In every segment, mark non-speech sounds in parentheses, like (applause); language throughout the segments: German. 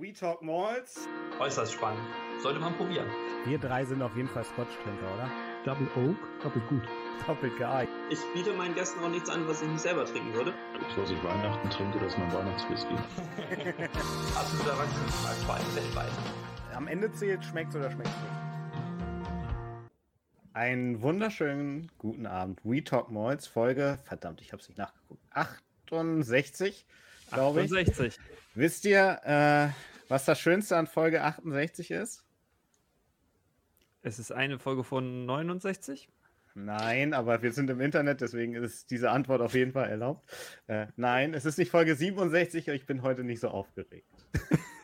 We Talk Malls. Äußerst spannend. Sollte man probieren. Wir drei sind auf jeden Fall Scotch-Trinker, oder? Double Oak, doppelt gut. Doppelt geeignet. Ich biete meinen Gästen auch nichts an, was ich nicht selber trinken würde. Was ich Weihnachten trinke, das ist mein Weihnachtswhisky. Absoluter allem weltweit. Am Ende zählt, schmeckt's oder schmeckt's nicht. Einen wunderschönen guten Abend. We Talk Malls, Folge, verdammt, ich hab's nicht nachgeguckt. 68, glaube ich. 68. Wisst ihr, äh, was das Schönste an Folge 68 ist? Es ist eine Folge von 69. Nein, aber wir sind im Internet, deswegen ist diese Antwort auf jeden Fall erlaubt. Äh, nein, es ist nicht Folge 67, ich bin heute nicht so aufgeregt.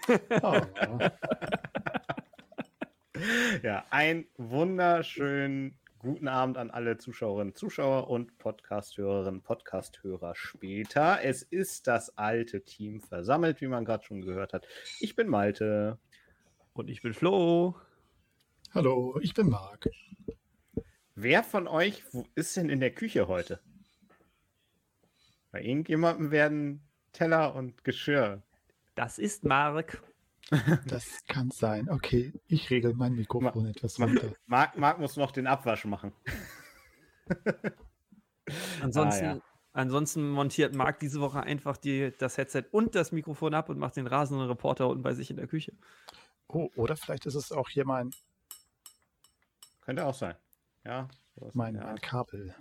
(laughs) Oh, Ja, ein wunderschönen guten Abend an alle Zuschauerinnen, Zuschauer und Podcasthörerinnen, Podcasthörer später. Es ist das alte Team versammelt, wie man gerade schon gehört hat. Ich bin Malte. Und ich bin Flo. Hallo, ich bin Marc. Wer von euch wo ist denn in der Küche heute? Bei irgendjemandem werden Teller und Geschirr. Das ist Marc. Das kann sein. Okay, ich regel mein Mikrofon etwas runter. Marc, Marc muss noch den Abwasch machen. (laughs) Ansonsten, Ah, ja. ansonsten montiert Marc diese Woche einfach die, das Headset und das Mikrofon ab und macht den rasenden Reporter unten bei sich in der Küche. Oh, oder vielleicht ist es auch hier mein, Könnte auch sein. Ja. mein, ja. mein Kabel.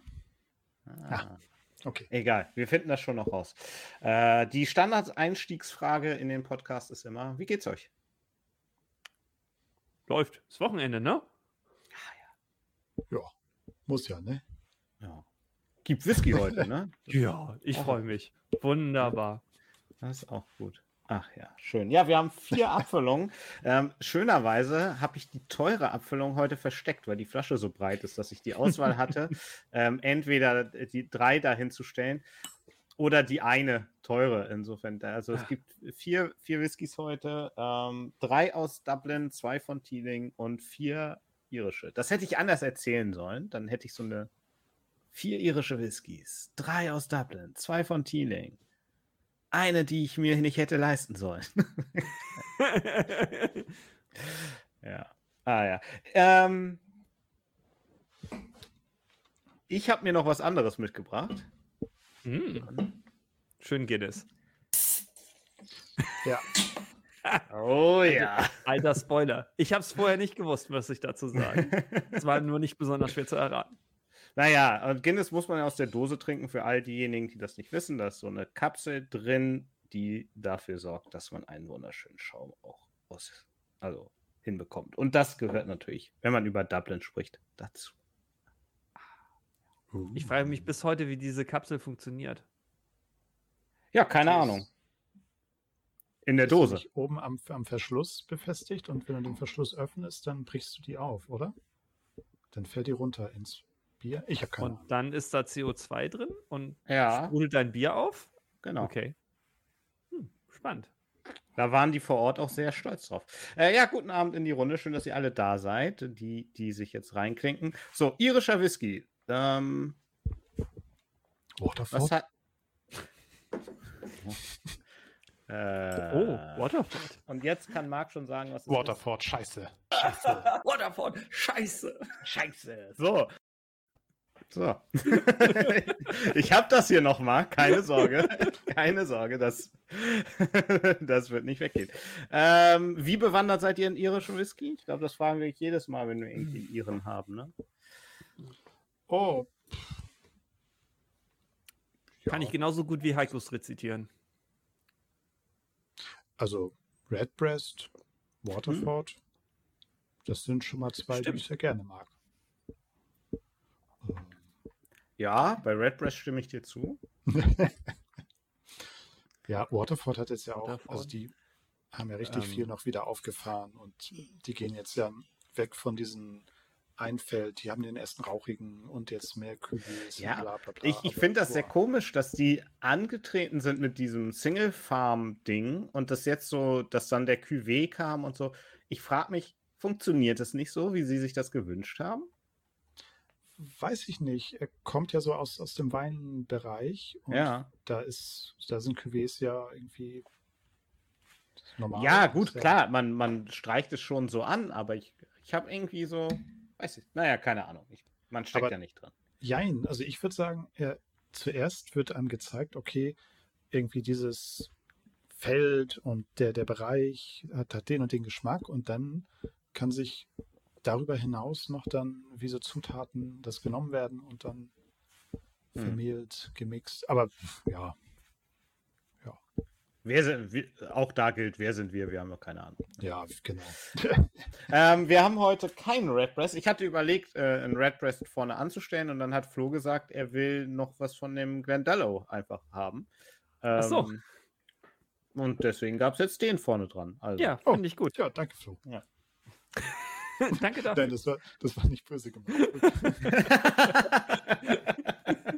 Ah. Okay. Egal, wir finden das schon noch raus. Äh, die Standards-Einstiegsfrage in den Podcast ist immer: Wie geht's euch? Läuft. Ist Wochenende, ne? Ja, muss ja, ne? Ja. Gibt Whisky heute, ne? Ja, ich freue mich. Wunderbar. Das ist auch gut. Ach ja, schön. Ja, wir haben vier (laughs) Abfüllungen. Ähm, schönerweise habe ich die teure Abfüllung heute versteckt, weil die Flasche so breit ist, dass ich die Auswahl hatte, (laughs) ähm, entweder die drei dahin zu stellen oder die eine teure. Insofern, also es gibt vier, vier Whiskys heute, ähm, drei aus Dublin, zwei von Teeling und vier irische. Das hätte ich anders erzählen sollen. Dann hätte ich so eine vier irische Whiskys, drei aus Dublin, zwei von Teeling. Eine, die ich mir nicht hätte leisten sollen. (laughs) ja. Ah ja. Ähm, ich habe mir noch was anderes mitgebracht. Mm. Schön geht es. Ja. (laughs) Oh ja. Alter Spoiler. Ich habe es vorher nicht gewusst, was ich dazu sage. Es war nur nicht besonders schwer zu erraten. Naja, und Guinness muss man ja aus der Dose trinken für all diejenigen, die das nicht wissen. Da ist so eine Kapsel drin, die dafür sorgt, dass man einen wunderschönen Schaum auch aus, also hinbekommt. Und das gehört natürlich, wenn man über Dublin spricht, dazu. Ich frage mich bis heute, wie diese Kapsel funktioniert. Ja, keine Das ist- Ahnung. In der Dose. nicht oben am, am Verschluss befestigt und wenn du den Verschluss öffnest, dann brichst du die auf, oder? Dann fällt die runter ins Bier. Ich habe keine. Und dann ist da CO2 drin und Ja, sprudelt dein Bier auf? genau. Okay. Hm, spannend. Da waren die vor Ort auch sehr stolz drauf. Äh, ja, guten Abend in die Runde. Schön, dass ihr alle da seid, die, die sich jetzt reinklinken. So, irischer Whisky. Ähm, Waterford? was hat. (laughs) äh, Oh, Waterford. Und jetzt kann Marc schon sagen, was es Waterford, scheiße. (laughs) Waterford, scheiße. ist. Scheiße. So. So. (laughs) ich habe das hier noch mal. Keine Sorge. (laughs) Keine Sorge, das, (laughs) das wird nicht weggehen. Ähm, wie bewandert seid ihr in irischen Whisky? Ich glaube, das fragen wir jedes Mal, wenn wir irgendwie Iren haben. Ne? Oh. Kann ich genauso gut wie Heikus rezitieren. Also Redbreast, Waterford, das sind schon mal zwei, Stimmt. die ich sehr gerne mag. Ja, bei Redbreast stimme ich dir zu. (laughs) Ja, Waterford hat jetzt ja auch, Waterford. also die haben ja richtig Ähm. viel noch wieder aufgefahren und die gehen jetzt ja weg von diesen Einfeld, die haben den ersten rauchigen und jetzt mehr Kübels Ja, und bla bla bla. Ich, ich finde das sehr komisch, dass die angetreten sind mit diesem Single-Farm-Ding und das jetzt so, dass dann der QW kam und so. Ich frage mich, funktioniert es nicht so, wie sie sich das gewünscht haben? Weiß ich nicht. Er kommt ja so aus, aus dem Weinbereich und Ja. da ist, da sind Cuvées ja irgendwie normal. Ja, gut, ja- klar, man, man streicht es schon so an, aber ich, ich habe irgendwie so, weiß ich, naja, keine Ahnung. Ich, man steckt ja nicht dran. Jein, also ich würde sagen, ja, zuerst wird einem gezeigt, okay, irgendwie dieses Feld und der, der Bereich hat, hat den und den Geschmack und dann kann sich darüber hinaus noch dann wie so Zutaten das genommen werden und dann Hm. vermehlt, gemixt. Aber ja, Wer sind, wir, auch da gilt, wer sind wir? Wir haben noch keine Ahnung. ja, genau. (laughs) Ähm, wir haben heute keinen Redbreast. Ich hatte überlegt, äh, einen Redbreast vorne anzustellen und dann hat Flo gesagt, er will noch was von dem Glendallow einfach haben. Ähm, Ach so. Und deswegen gab es jetzt den vorne dran. Also. Ja, Oh. finde ich gut. Ja, danke, Flo. (laughs) Danke dafür. Nein, das war, das war nicht böse gemacht. (laughs)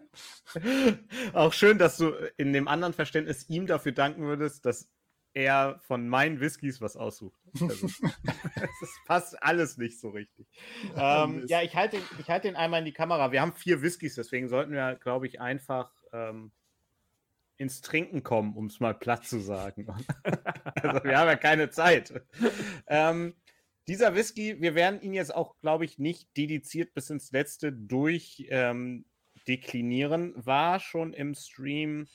Auch schön, dass du in dem anderen Verständnis ihm dafür danken würdest, dass er von meinen Whiskys was aussucht. Also, (laughs) das passt alles nicht so richtig. Ähm, ja, ich halte ich halte den einmal in die Kamera. Wir haben vier Whiskys, deswegen sollten wir, glaube ich, einfach ähm, ins Trinken kommen, um es mal platt zu sagen. also, wir haben ja keine Zeit. Ähm, dieser Whisky, wir werden ihn jetzt auch, glaube ich, nicht dediziert bis ins Letzte durch ähm, deklinieren, war schon im Stream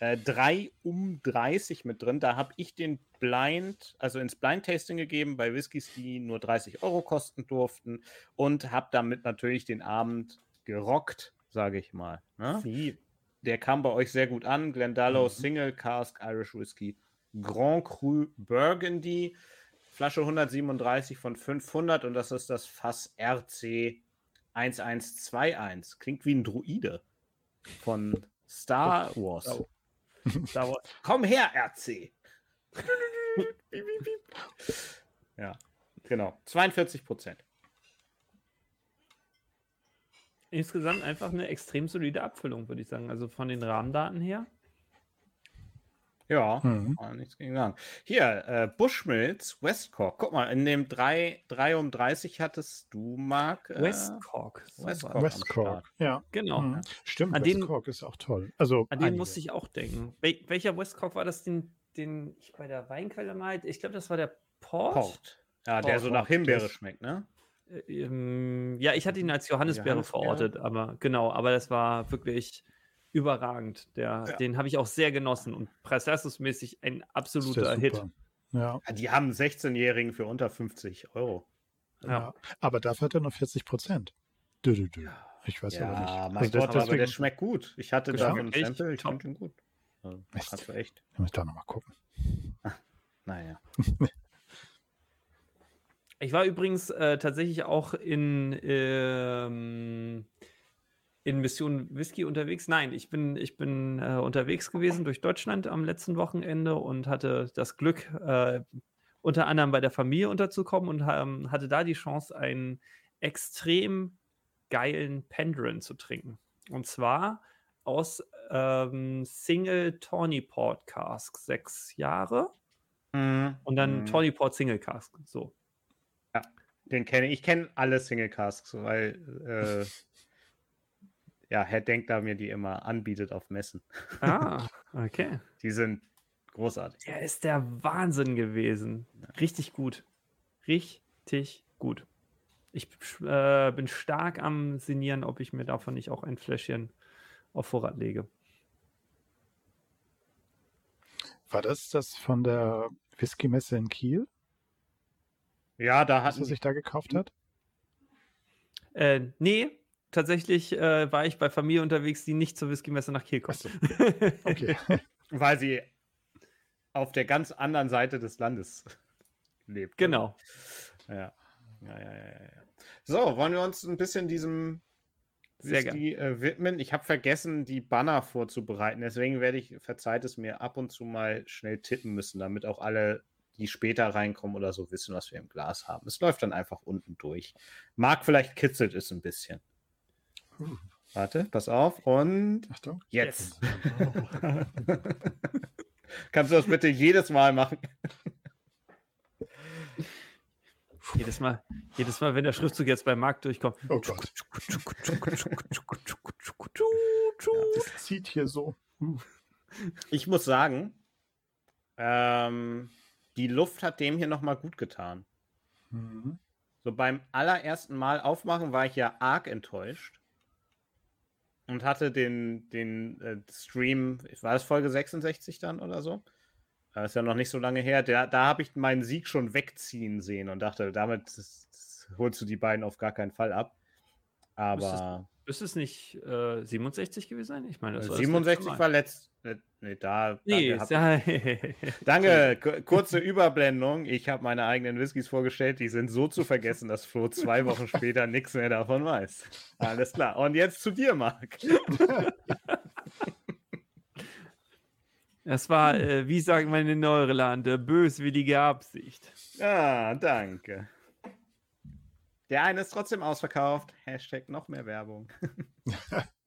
äh, 3 um 30 mit drin. Da habe ich den Blind, also ins Blind Tasting gegeben bei Whiskys, die nur 30 Euro kosten durften und habe damit natürlich den Abend gerockt, sage ich mal. Ne? Sie. Der kam bei euch sehr gut an. Glendalow Mhm. Single Cask Irish Whisky Grand Cru Burgundy. Flasche 137 von 500 und das ist das Fass RC 1121. Klingt wie ein Druide von Star Wars. Star Wars. Komm her, RC. (laughs) Ja, genau. 42 Prozent. Insgesamt einfach eine extrem solide Abfüllung, würde ich sagen. Also von den Rahmendaten her. Ja, Mhm. nichts gegen sagen. Hier, äh, Bushmills, Westcork. Guck mal, in dem 3, 3 um 30 hattest du, Marc. Äh, Westcork. Westcork. Westcork. Ja, Genau. mhm. stimmt. An den- Westcork ist auch toll. Also An den musste ich auch denken. Wel welcher Westcork war das, den, den ich bei der Weinquelle mal? Ich glaube, das war der Port. Port. Ja, der Port, so nach Himbeere das- schmeckt, ne? Äh, ähm, ja, ich hatte ihn als Johannisbeere Johannisbeere? verortet, aber genau, aber das war wirklich überragend. Der, Ja. Den habe ich auch sehr genossen und preis-leistungsmäßig ein absoluter Hit. Ja, Ja, die haben einen 16-Jährigen für unter 50 Euro. Ja. ja. Aber dafür hat er nur 40 Prozent. Ich weiß aber nicht. Mein Also Gott, das- aber der deswegen schmeckt gut. Ich hatte Geschmack da einen Sample, ich fand ihn gut. Also, Echt? echt. ich muss da nochmal gucken. (laughs) Naja. Ich war übrigens äh, tatsächlich auch in, ähm, in Mission Whisky unterwegs. Nein, ich bin, ich bin äh, unterwegs gewesen durch Deutschland am letzten Wochenende und hatte das Glück, äh, unter anderem bei der Familie unterzukommen und ähm, hatte da die Chance, einen extrem geilen Pendrin zu trinken. Und zwar aus ähm, Single Tawny Port Cask, sechs Jahre. Und dann Mhm. Tawny Port Single Cask. So. Den kenne ich. Ich kenne alle Single Casks, weil äh, ja, Herr Denkler mir die immer anbietet auf Messen. Ah, (laughs) okay. Die sind großartig. Der ist der Wahnsinn gewesen. Richtig gut. Richtig gut. Ich äh, bin stark am Sinnieren, ob ich mir davon nicht auch ein Fläschchen auf Vorrat lege. War das das von der Whisky-Messe in Kiel, Ja, da das hatten er sich da gekauft hat? Äh, nee, tatsächlich äh, war ich bei Familie unterwegs, die nicht zur Whisky-Messe nach Kiel kommt. (laughs) Okay. weil sie auf der ganz anderen Seite des Landes lebt. genau. Ja. Ja, ja, ja, ja. So, wollen wir uns ein bisschen diesem Sehr Whisky äh, widmen? Ich habe vergessen, die Banner vorzubereiten. Deswegen werde ich, verzeiht es mir, ab und zu mal schnell tippen müssen, damit auch alle, die später reinkommen oder so, wissen, was wir im Glas haben. Es läuft dann einfach unten durch. Marc, vielleicht kitzelt es ein bisschen. Warte, pass auf. Und Achtung. jetzt. (laughs) Kannst du das bitte jedes Mal machen? Jedes Mal, jedes Mal, wenn der Schriftzug jetzt beim Markt durchkommt. Oh Gott. Das zieht hier so. Ich muss sagen, ähm, die Luft hat dem hier nochmal gut getan. Mhm. So beim allerersten Mal aufmachen war ich ja arg enttäuscht. Und hatte den, den äh, Stream, war das Folge 66 dann oder so? Das ist ja noch nicht so lange her. Der, da habe ich meinen Sieg schon wegziehen sehen und dachte, damit das, das holst du die beiden auf gar keinen Fall ab. Aber Müsste es nicht äh, 67 gewesen sein? Ich meine, das äh, war das 67 letzte Mal. war letzt. Nee, da. Nee, danke, hab- (laughs) Danke, ku- kurze Überblendung. Ich habe meine eigenen Whiskys vorgestellt, die sind so zu vergessen, dass Flo zwei Wochen später nichts mehr davon weiß. Alles klar. Und jetzt zu dir, Marc. (laughs) Es war, äh, wie sagen meine Neurelande, böswillige Absicht. Ah, danke. Der eine ist trotzdem ausverkauft. Hashtag noch mehr Werbung. (laughs)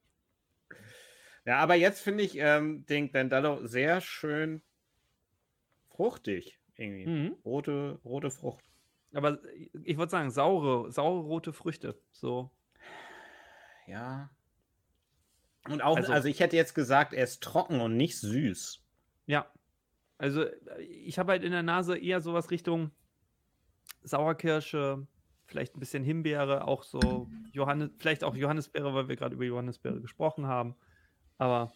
ja, aber jetzt finde ich ähm, den Glendalo sehr schön fruchtig. Irgendwie. Mhm. Rote, rote Frucht. Aber ich würde sagen, saure, saure rote Früchte. So. Ja. Und auch, also, Also- ich hätte jetzt gesagt, er ist trocken und nicht süß. Ja. Also äh, ich habe halt in der Nase eher sowas Richtung Sauerkirsche, vielleicht ein bisschen Himbeere, auch so Johannes, vielleicht auch Johannisbeere, weil wir gerade über Johannisbeere gesprochen haben. Aber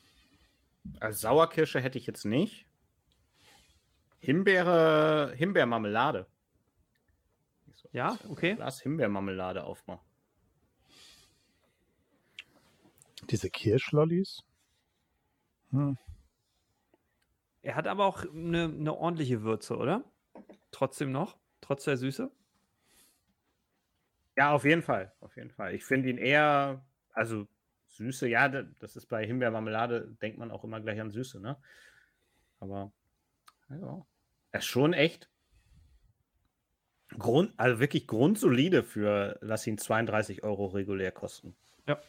Also Sauerkirsche hätte ich jetzt nicht. Himbeere, Himbeermarmelade. So Ja, okay. Glas Himbeermarmelade aufmachen. Diese Kirschlollis? Hm. er hat aber auch eine, eine ordentliche Würze, oder? Trotzdem noch, trotz der Süße. Ja, auf jeden Fall. Auf jeden Fall. Ich finde ihn eher, also Süße, ja, da- das ist bei Himbeermarmelade, denkt man auch immer gleich an Süße, ne? Aber, ja, er ist schon echt Grund, also wirklich grundsolide für, lass ihn 32 Euro regulär kosten. Ja.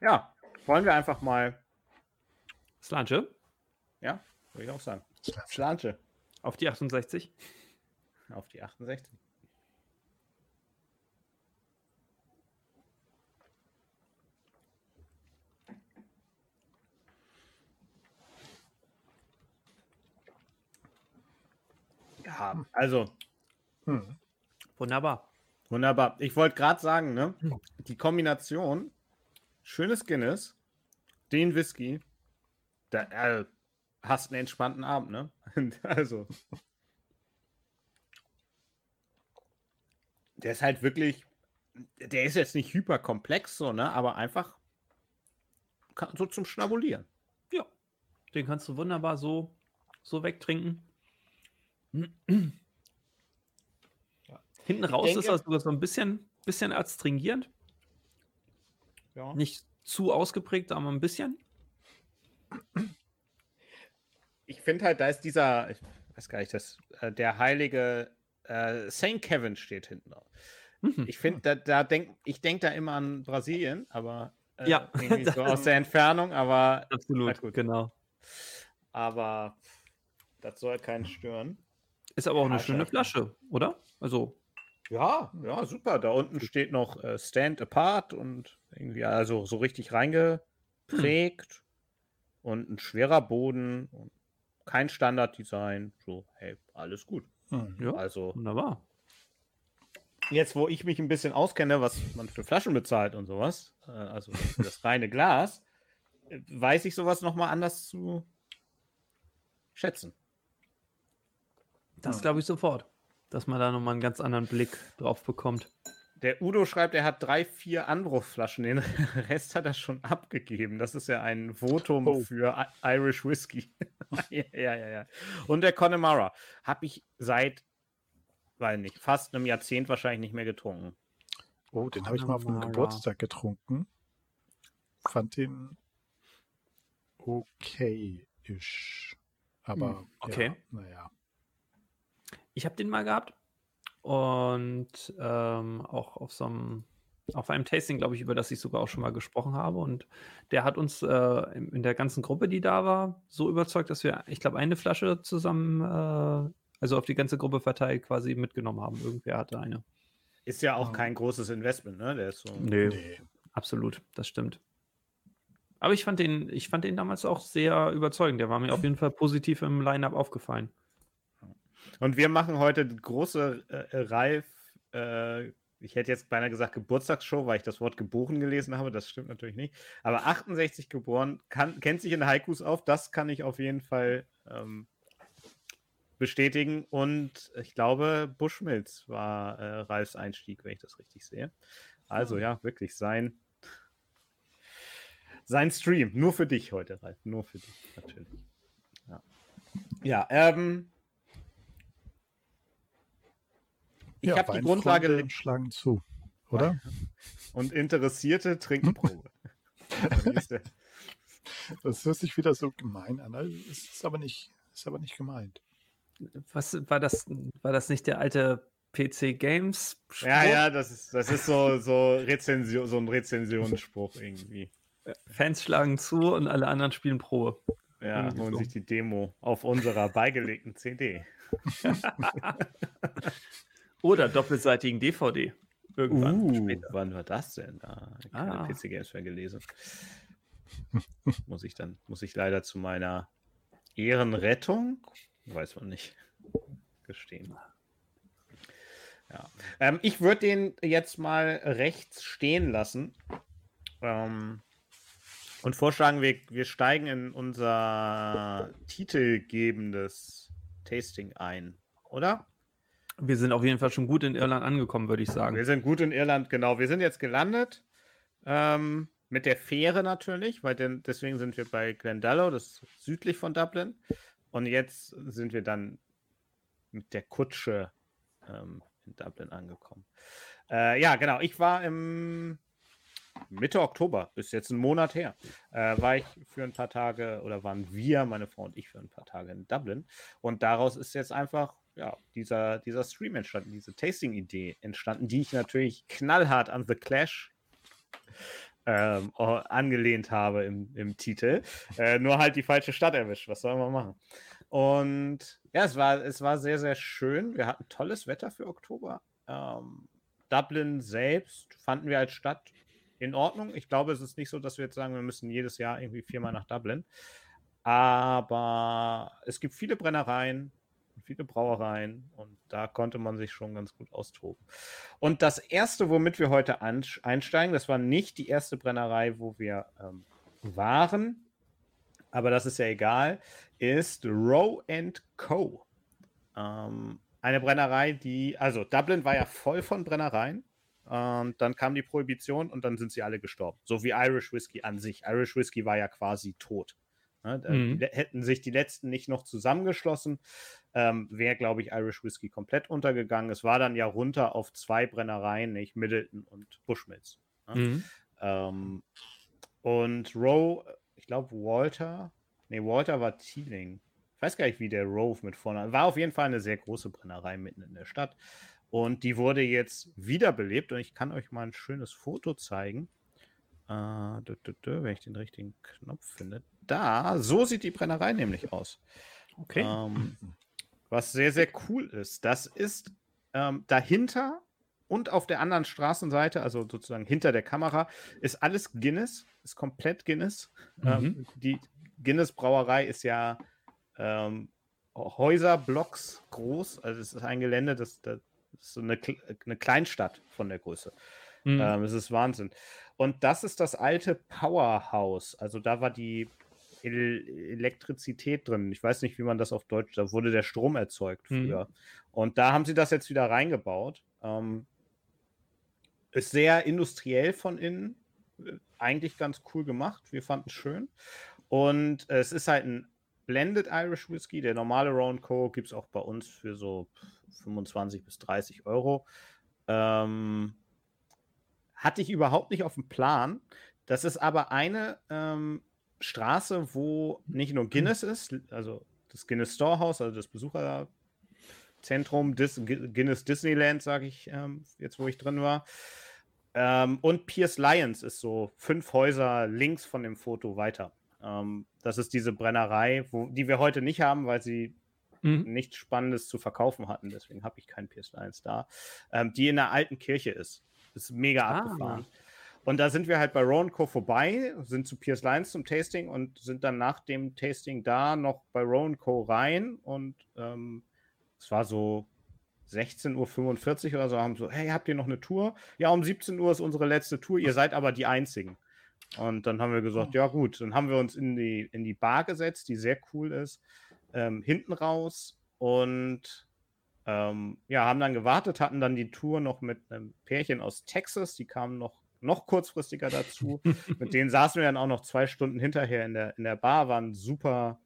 Ja, wollen wir einfach mal, Slanche ja, würde ich auch sagen. Schlanche auf die 68. auf die 68. Ja, also Hm. Wunderbar. Wunderbar. Ich wollte gerade sagen, ne? Die Kombination schönes Guinness, den Whisky, da äh, hast einen entspannten Abend, ne? (laughs) also. Der ist halt wirklich, der ist jetzt nicht hyperkomplex, so, ne? Aber einfach so zum Schnabulieren. Ja, den kannst du wunderbar so, so wegtrinken. Hinten raus ist denke- er sogar so ein bisschen, bisschen adstringierend. Ja. Nicht zu ausgeprägt, aber ein bisschen. Ich finde halt, da ist dieser, ich weiß gar nicht, das, äh, der heilige äh, St. Kevin steht hinten drauf. Mhm. Ich finde, da, da denk, ich denke da immer an Brasilien, aber äh, Ja, irgendwie so (laughs) aus der Entfernung, aber, Absolut, gut. genau. aber das soll keinen stören. Ist aber auch eine Ah, schöne. Flasche, oder? Also, Ja, ja, super. Da unten steht noch äh, Stand Apart und irgendwie, also so richtig reingeprägt und ein schwerer Boden und kein Standarddesign. So, hey, alles gut. Hm. ja, Also, wunderbar. jetzt, wo ich mich ein bisschen auskenne, was man für Flaschen bezahlt und sowas, äh, also für das (laughs) reine Glas, weiß ich sowas nochmal anders zu schätzen. Das glaube ich sofort, dass man da nochmal einen ganz anderen Blick drauf bekommt. Der Udo schreibt, er hat drei, vier Anbruchflaschen. Den (laughs) Rest hat er schon abgegeben. Das ist ja ein Votum Oh. für Irish Whiskey. (laughs) ja, ja, ja, ja. Und der Connemara habe ich seit, weiß nicht, fast einem Jahrzehnt wahrscheinlich nicht mehr getrunken. Oh, den habe ich mal auf einem Connemara. Geburtstag getrunken. Fand den okay-isch. Aber Hm, okay. ja, naja. Ich habe den mal gehabt und ähm, auch auf so einem, auf einem Tasting, glaube ich, über das ich sogar auch schon mal gesprochen habe. Und der hat uns äh, in der ganzen Gruppe, die da war, so überzeugt, dass wir, ich glaube, eine Flasche zusammen, äh, also auf die ganze Gruppe verteilt, quasi mitgenommen haben. Irgendwer hatte eine. Ist ja auch Ja. kein großes Investment, ne? Der ist so. Nö, Nee. absolut, das stimmt. Aber ich fand den, ich fand den damals auch sehr überzeugend. Der war mir auf jeden Fall positiv im Line-Up aufgefallen. Und wir machen heute große äh, äh, Ralf, äh, ich hätte jetzt beinahe gesagt Geburtstagsshow, weil ich das Wort geboren gelesen habe. Das stimmt natürlich nicht. Aber 68 geboren, kann, kennt sich in Haikus auf. Das kann ich auf jeden Fall ähm, bestätigen. Und ich glaube, Bushmills war äh, Ralfs Einstieg, wenn ich das richtig sehe. Also ja, wirklich sein, sein Stream. Nur für dich heute, Ralf. Nur für dich, natürlich. Ja, ja ähm, ich Ja, habe die Grundlage schlagen zu, oder? (laughs) und Interessierte trinken Probe. Wie ist der? (laughs) Das hört sich wieder so gemein an. Also, Es ist aber nicht, ist aber nicht gemeint. Was war das? War das nicht der alte PC Games? ja, ja, das ist, das ist so, so, Rezension, so ein Rezensionsspruch irgendwie. Fans schlagen zu und alle anderen spielen Probe. Ja, holen sich die Demo auf unserer beigelegten CD. (laughs) Oder doppelseitigen DVD. Irgendwann Uh, später. wann war das denn? Ah, keine Ah. PC Games mehr gelesen. (laughs) muss ich dann, muss ich leider zu meiner Ehrenrettung, weiß man nicht, gestehen. Ja. Ähm, ich würde den jetzt mal rechts stehen lassen ähm, und vorschlagen, wir, wir steigen in unser titelgebendes Tasting ein, oder? Wir sind auf jeden Fall schon gut in Irland angekommen, würde ich Wir sagen. sind gut in Irland, genau. Wir sind jetzt gelandet. Ähm, mit der Fähre natürlich, weil denn, deswegen sind wir bei Glendalough, das ist südlich von Dublin. Und jetzt sind wir dann mit der Kutsche ähm, in Dublin angekommen. Äh, ja, genau. Ich war im Mitte Oktober, ist jetzt ein Monat her, äh, war ich für ein paar Tage oder waren wir, meine Frau und ich, für ein paar Tage in Dublin. Und daraus ist jetzt einfach ja, dieser, dieser Stream entstanden, diese Tasting-Idee entstanden, die ich natürlich knallhart an The Clash ähm, o- angelehnt habe im, im Titel. Äh, nur halt die falsche Stadt erwischt. Was soll man machen? Und ja, es war, es war sehr, sehr schön. Wir hatten tolles Wetter für Oktober. Ähm, Dublin selbst fanden wir als Stadt in Ordnung. Ich glaube, es ist nicht so, dass wir jetzt sagen, wir müssen jedes Jahr irgendwie viermal nach Dublin. Aber es gibt viele Brennereien, viele Brauereien und da konnte man sich schon ganz gut austoben. Und das erste, womit wir heute einsteigen, das war nicht die erste Brennerei, wo wir ähm, waren, aber das ist ja egal, ist Row Co. Ähm, eine Brennerei, die, also Dublin war ja voll von Brennereien. Und dann kam die Prohibition und dann sind sie alle gestorben. So wie Irish Whiskey an sich. Irish Whiskey war ja quasi tot. Ne? Mhm. Hätten sich die letzten nicht noch zusammengeschlossen, ähm, wäre, glaube ich, Irish Whiskey komplett untergegangen. Es war dann ja runter auf zwei Brennereien, nicht Middleton und Bushmills. ne? Mhm. Ähm, und Rowe, ich glaube Walter, nee, Walter war Teeling. Ich weiß gar nicht, wie der Rove mit vorne. War auf jeden Fall eine sehr große Brennerei mitten in der Stadt. Und die wurde jetzt wiederbelebt und ich kann euch mal ein schönes Foto zeigen. Äh, dü, dü, dü, wenn ich den richtigen Knopf finde. Da, so sieht die Brennerei nämlich aus. Okay. Ähm, (laughs) was sehr, sehr cool ist. Das ist ähm, dahinter und auf der anderen Straßenseite, also sozusagen hinter der Kamera, ist alles Guinness, ist komplett Guinness. Ähm, die Guinness Brauerei ist ja ähm, Häuserblocks groß, also es ist ein Gelände, das, das ist so eine, eine Kleinstadt von der Größe. Mhm. Ähm, es ist Wahnsinn. Und das ist das alte Powerhouse. Also da war die El Elektrizität drin. Ich weiß nicht, wie man das auf Deutsch, da wurde der Strom erzeugt Mhm. früher. Und da haben sie das jetzt wieder reingebaut. Ähm, ist sehr industriell von innen. Eigentlich ganz cool gemacht. Wir fanden es schön. Und es ist halt ein Blended Irish Whiskey. Der normale Round Co. gibt es auch bei uns für so 25 bis 30 Euro. Ähm, hatte ich überhaupt nicht auf dem Plan. Das ist aber eine ähm, Straße, wo nicht nur Guinness ist, also das Guinness Storehouse, also das Besucherzentrum, Dis Guinness Disneyland, sage ich ähm, jetzt, wo ich drin war. Ähm, und Pierce Lyons ist so fünf Häuser links von dem Foto weiter. Ähm, das ist diese Brennerei, wo, die wir heute nicht haben, weil sie Mhm. nichts Spannendes zu verkaufen hatten. Deswegen habe ich keinen PS1 da. Ähm, die in der alten Kirche ist. Ist mega Ah. abgefahren. Und da sind wir halt bei Rowan Co. vorbei, sind zu Piers Lines zum Tasting und sind dann nach dem Tasting da noch bei Rowan Co. rein. Und ähm, es war so 16.45 Uhr oder so, haben so, hey, habt ihr noch eine Tour? Ja, um 17 Uhr ist unsere letzte Tour, ihr seid aber die Einzigen. Und dann haben wir gesagt, ja gut, dann haben wir uns in die, in die Bar gesetzt, die sehr cool ist, ähm, hinten raus und ähm, ja, haben dann gewartet, hatten dann die Tour noch mit einem Pärchen aus Texas, die kamen noch, noch kurzfristiger dazu. (laughs) mit denen saßen wir dann auch noch zwei Stunden hinterher in der, in der Bar, war ein super,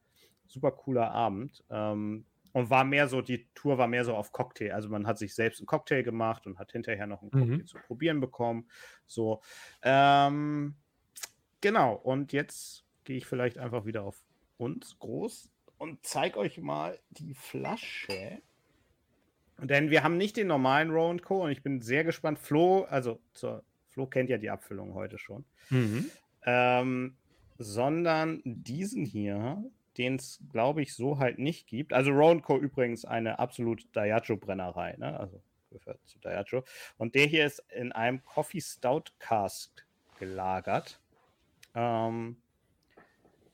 super cooler Abend. Ähm, und war mehr so, die Tour war mehr so auf Cocktail. Also man hat sich selbst einen Cocktail gemacht und hat hinterher noch einen Mhm. Cocktail zu probieren bekommen. So. Ähm, genau. Und jetzt gehe ich vielleicht einfach wieder auf uns groß und zeige euch mal die Flasche. Denn wir haben nicht den normalen Row Co. und ich bin sehr gespannt. Flo, also zur, Flo kennt ja die Abfüllung heute schon. Mhm. Ähm, sondern diesen hier, den es, glaube ich, so halt nicht gibt. Also Rowan Co. übrigens eine absolut Diageo-Brennerei, ne? Also gehört zu Diageo. Und der hier ist in einem Coffee Stout Cask gelagert. Ähm,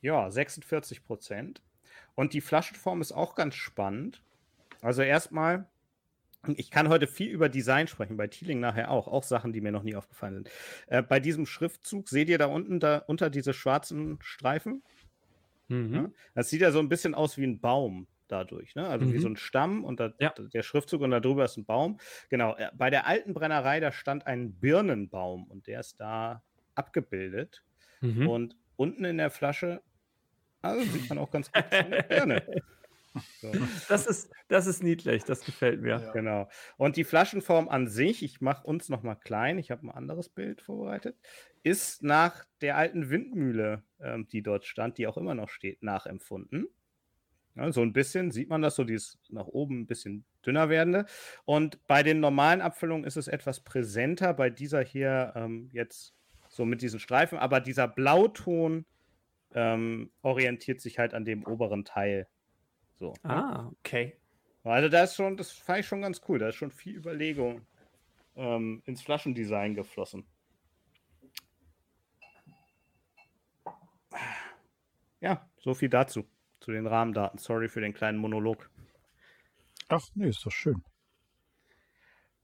ja, 46 Prozent. Und die Flaschenform ist auch ganz spannend. Also erstmal, ich kann heute viel über Design sprechen, bei Thieling nachher auch, auch Sachen, die mir noch nie aufgefallen sind. Äh, bei diesem Schriftzug seht ihr da unten da unter diese schwarzen Streifen? Mhm. Ja? Das sieht ja so ein bisschen aus wie ein Baum dadurch, ne? Also wie Mhm. so ein Stamm und da, Ja. der Schriftzug und da drüber ist ein Baum. Genau, äh, bei der alten Brennerei, da stand ein Birnenbaum und der ist da abgebildet. Mhm. Und unten in der Flasche, also sieht man auch ganz gut eine Birne. (laughs) So. (laughs) Das ist, das ist niedlich, das gefällt mir. Ja. Genau. Und die Flaschenform an sich, ich mache uns noch mal klein, ich habe ein anderes Bild vorbereitet, ist nach der alten Windmühle, ähm, die dort stand, die auch immer noch steht, nachempfunden. Ja, so ein bisschen sieht man das so, die ist nach oben ein bisschen dünner werdende. Und bei den normalen Abfüllungen ist es etwas präsenter. Bei dieser hier ähm, jetzt so mit diesen Streifen, aber dieser Blauton ähm, orientiert sich halt an dem oberen Teil. So. ne? Ah, okay. Also da ist schon, das fand ich schon ganz cool. Da ist schon viel Überlegung ähm, ins Flaschendesign geflossen. Ja, so viel dazu, zu den Rahmendaten. Sorry für den kleinen Monolog. Ach, nee, ist doch schön.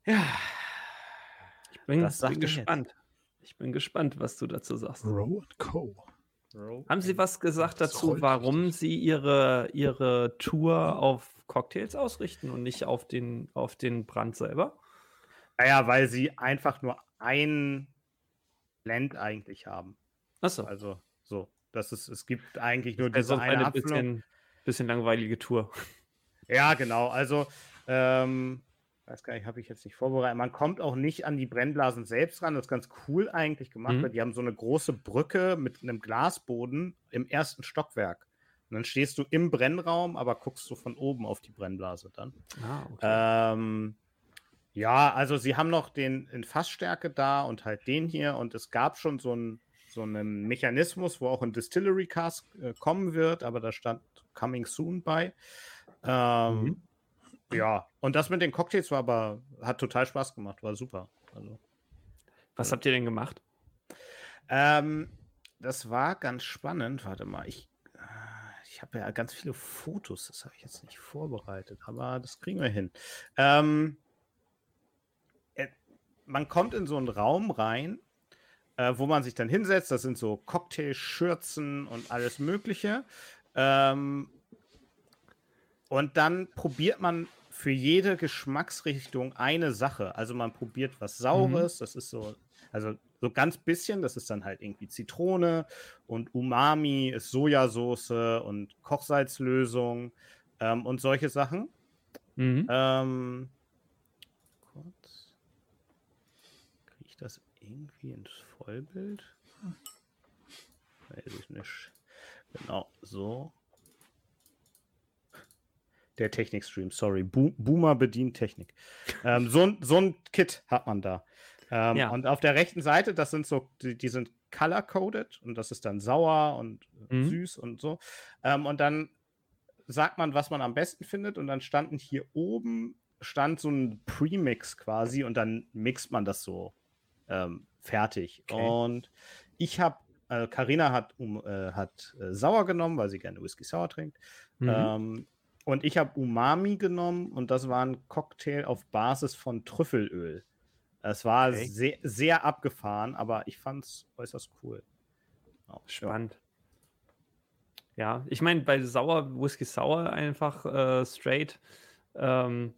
Ja, Ich bin, Das bin er jetzt. gespannt. Ich bin gespannt, was du dazu sagst. Row Co. Haben Sie was gesagt dazu, warum. Sie Ihre, Ihre Tour auf Cocktails ausrichten und nicht auf den, auf den Brand selber? naja, weil sie einfach nur ein Blend eigentlich haben. Achso, Also so, das ist, es gibt eigentlich nur also diese eine eine Abfüllung. bisschen, bisschen langweilige Tour. Ja, genau. Also, ähm, weiß gar nicht, habe ich jetzt nicht vorbereitet. Man kommt auch nicht an die Brennblasen selbst ran. Das ist ganz cool eigentlich gemacht, Mhm. weil die haben so eine große Brücke mit einem Glasboden im ersten Stockwerk. Und dann stehst du im Brennraum, aber guckst du von oben auf die Brennblase dann. Ah, okay. Ähm, ja, also sie haben noch den in Fassstärke da und halt den hier und es gab schon so einen so einen Mechanismus, wo auch ein Distillery Cask äh, kommen wird, aber da stand Coming Soon bei. Ähm, Mhm. Ja, und das mit den Cocktails war aber, hat total Spaß gemacht, war super. Also, was habt ihr denn gemacht? ähm, das war ganz spannend. Warte mal, ich, äh, ich habe ja ganz viele Fotos, das habe ich jetzt nicht vorbereitet, aber das kriegen wir hin. Ähm, äh, man kommt in so einen Raum rein, äh, wo man sich dann hinsetzt. Das sind so Cocktailschürzen und alles Mögliche. Ähm, und dann probiert man für jede Geschmacksrichtung eine Sache. Also man probiert was Saures, das ist so, also so ganz bisschen, das ist dann halt irgendwie Zitrone und Umami ist Sojasauce und Kochsalzlösung ähm, und solche Sachen. Mhm. Ähm, kurz. Kriege ich das irgendwie ins Vollbild? Weiß ich nicht. Genau, so. Der Technikstream, sorry. Bo Boomer bedient Technik. ähm, so, ein- so ein Kit hat man da. Ähm, Ja. Und auf der rechten Seite, das sind so, die, die sind color-coded und das ist dann sauer und äh, Mhm. süß und so. Ähm, und dann sagt man, was man am besten findet und dann standen hier oben stand so ein Premix quasi und dann mixt man das so ähm, fertig. Okay. Und ich habe, äh, Carina hat, um, äh, hat äh, sauer genommen, weil sie gerne Whisky sauer trinkt. Mhm. Ähm, und ich habe Umami genommen und das war ein Cocktail auf Basis von Trüffelöl. Es war Okay. sehr, sehr abgefahren, aber ich fand es äußerst cool. Ja, Spannend. Ja, ich meine, bei Sauer, Whisky Sour einfach äh, straight ähm,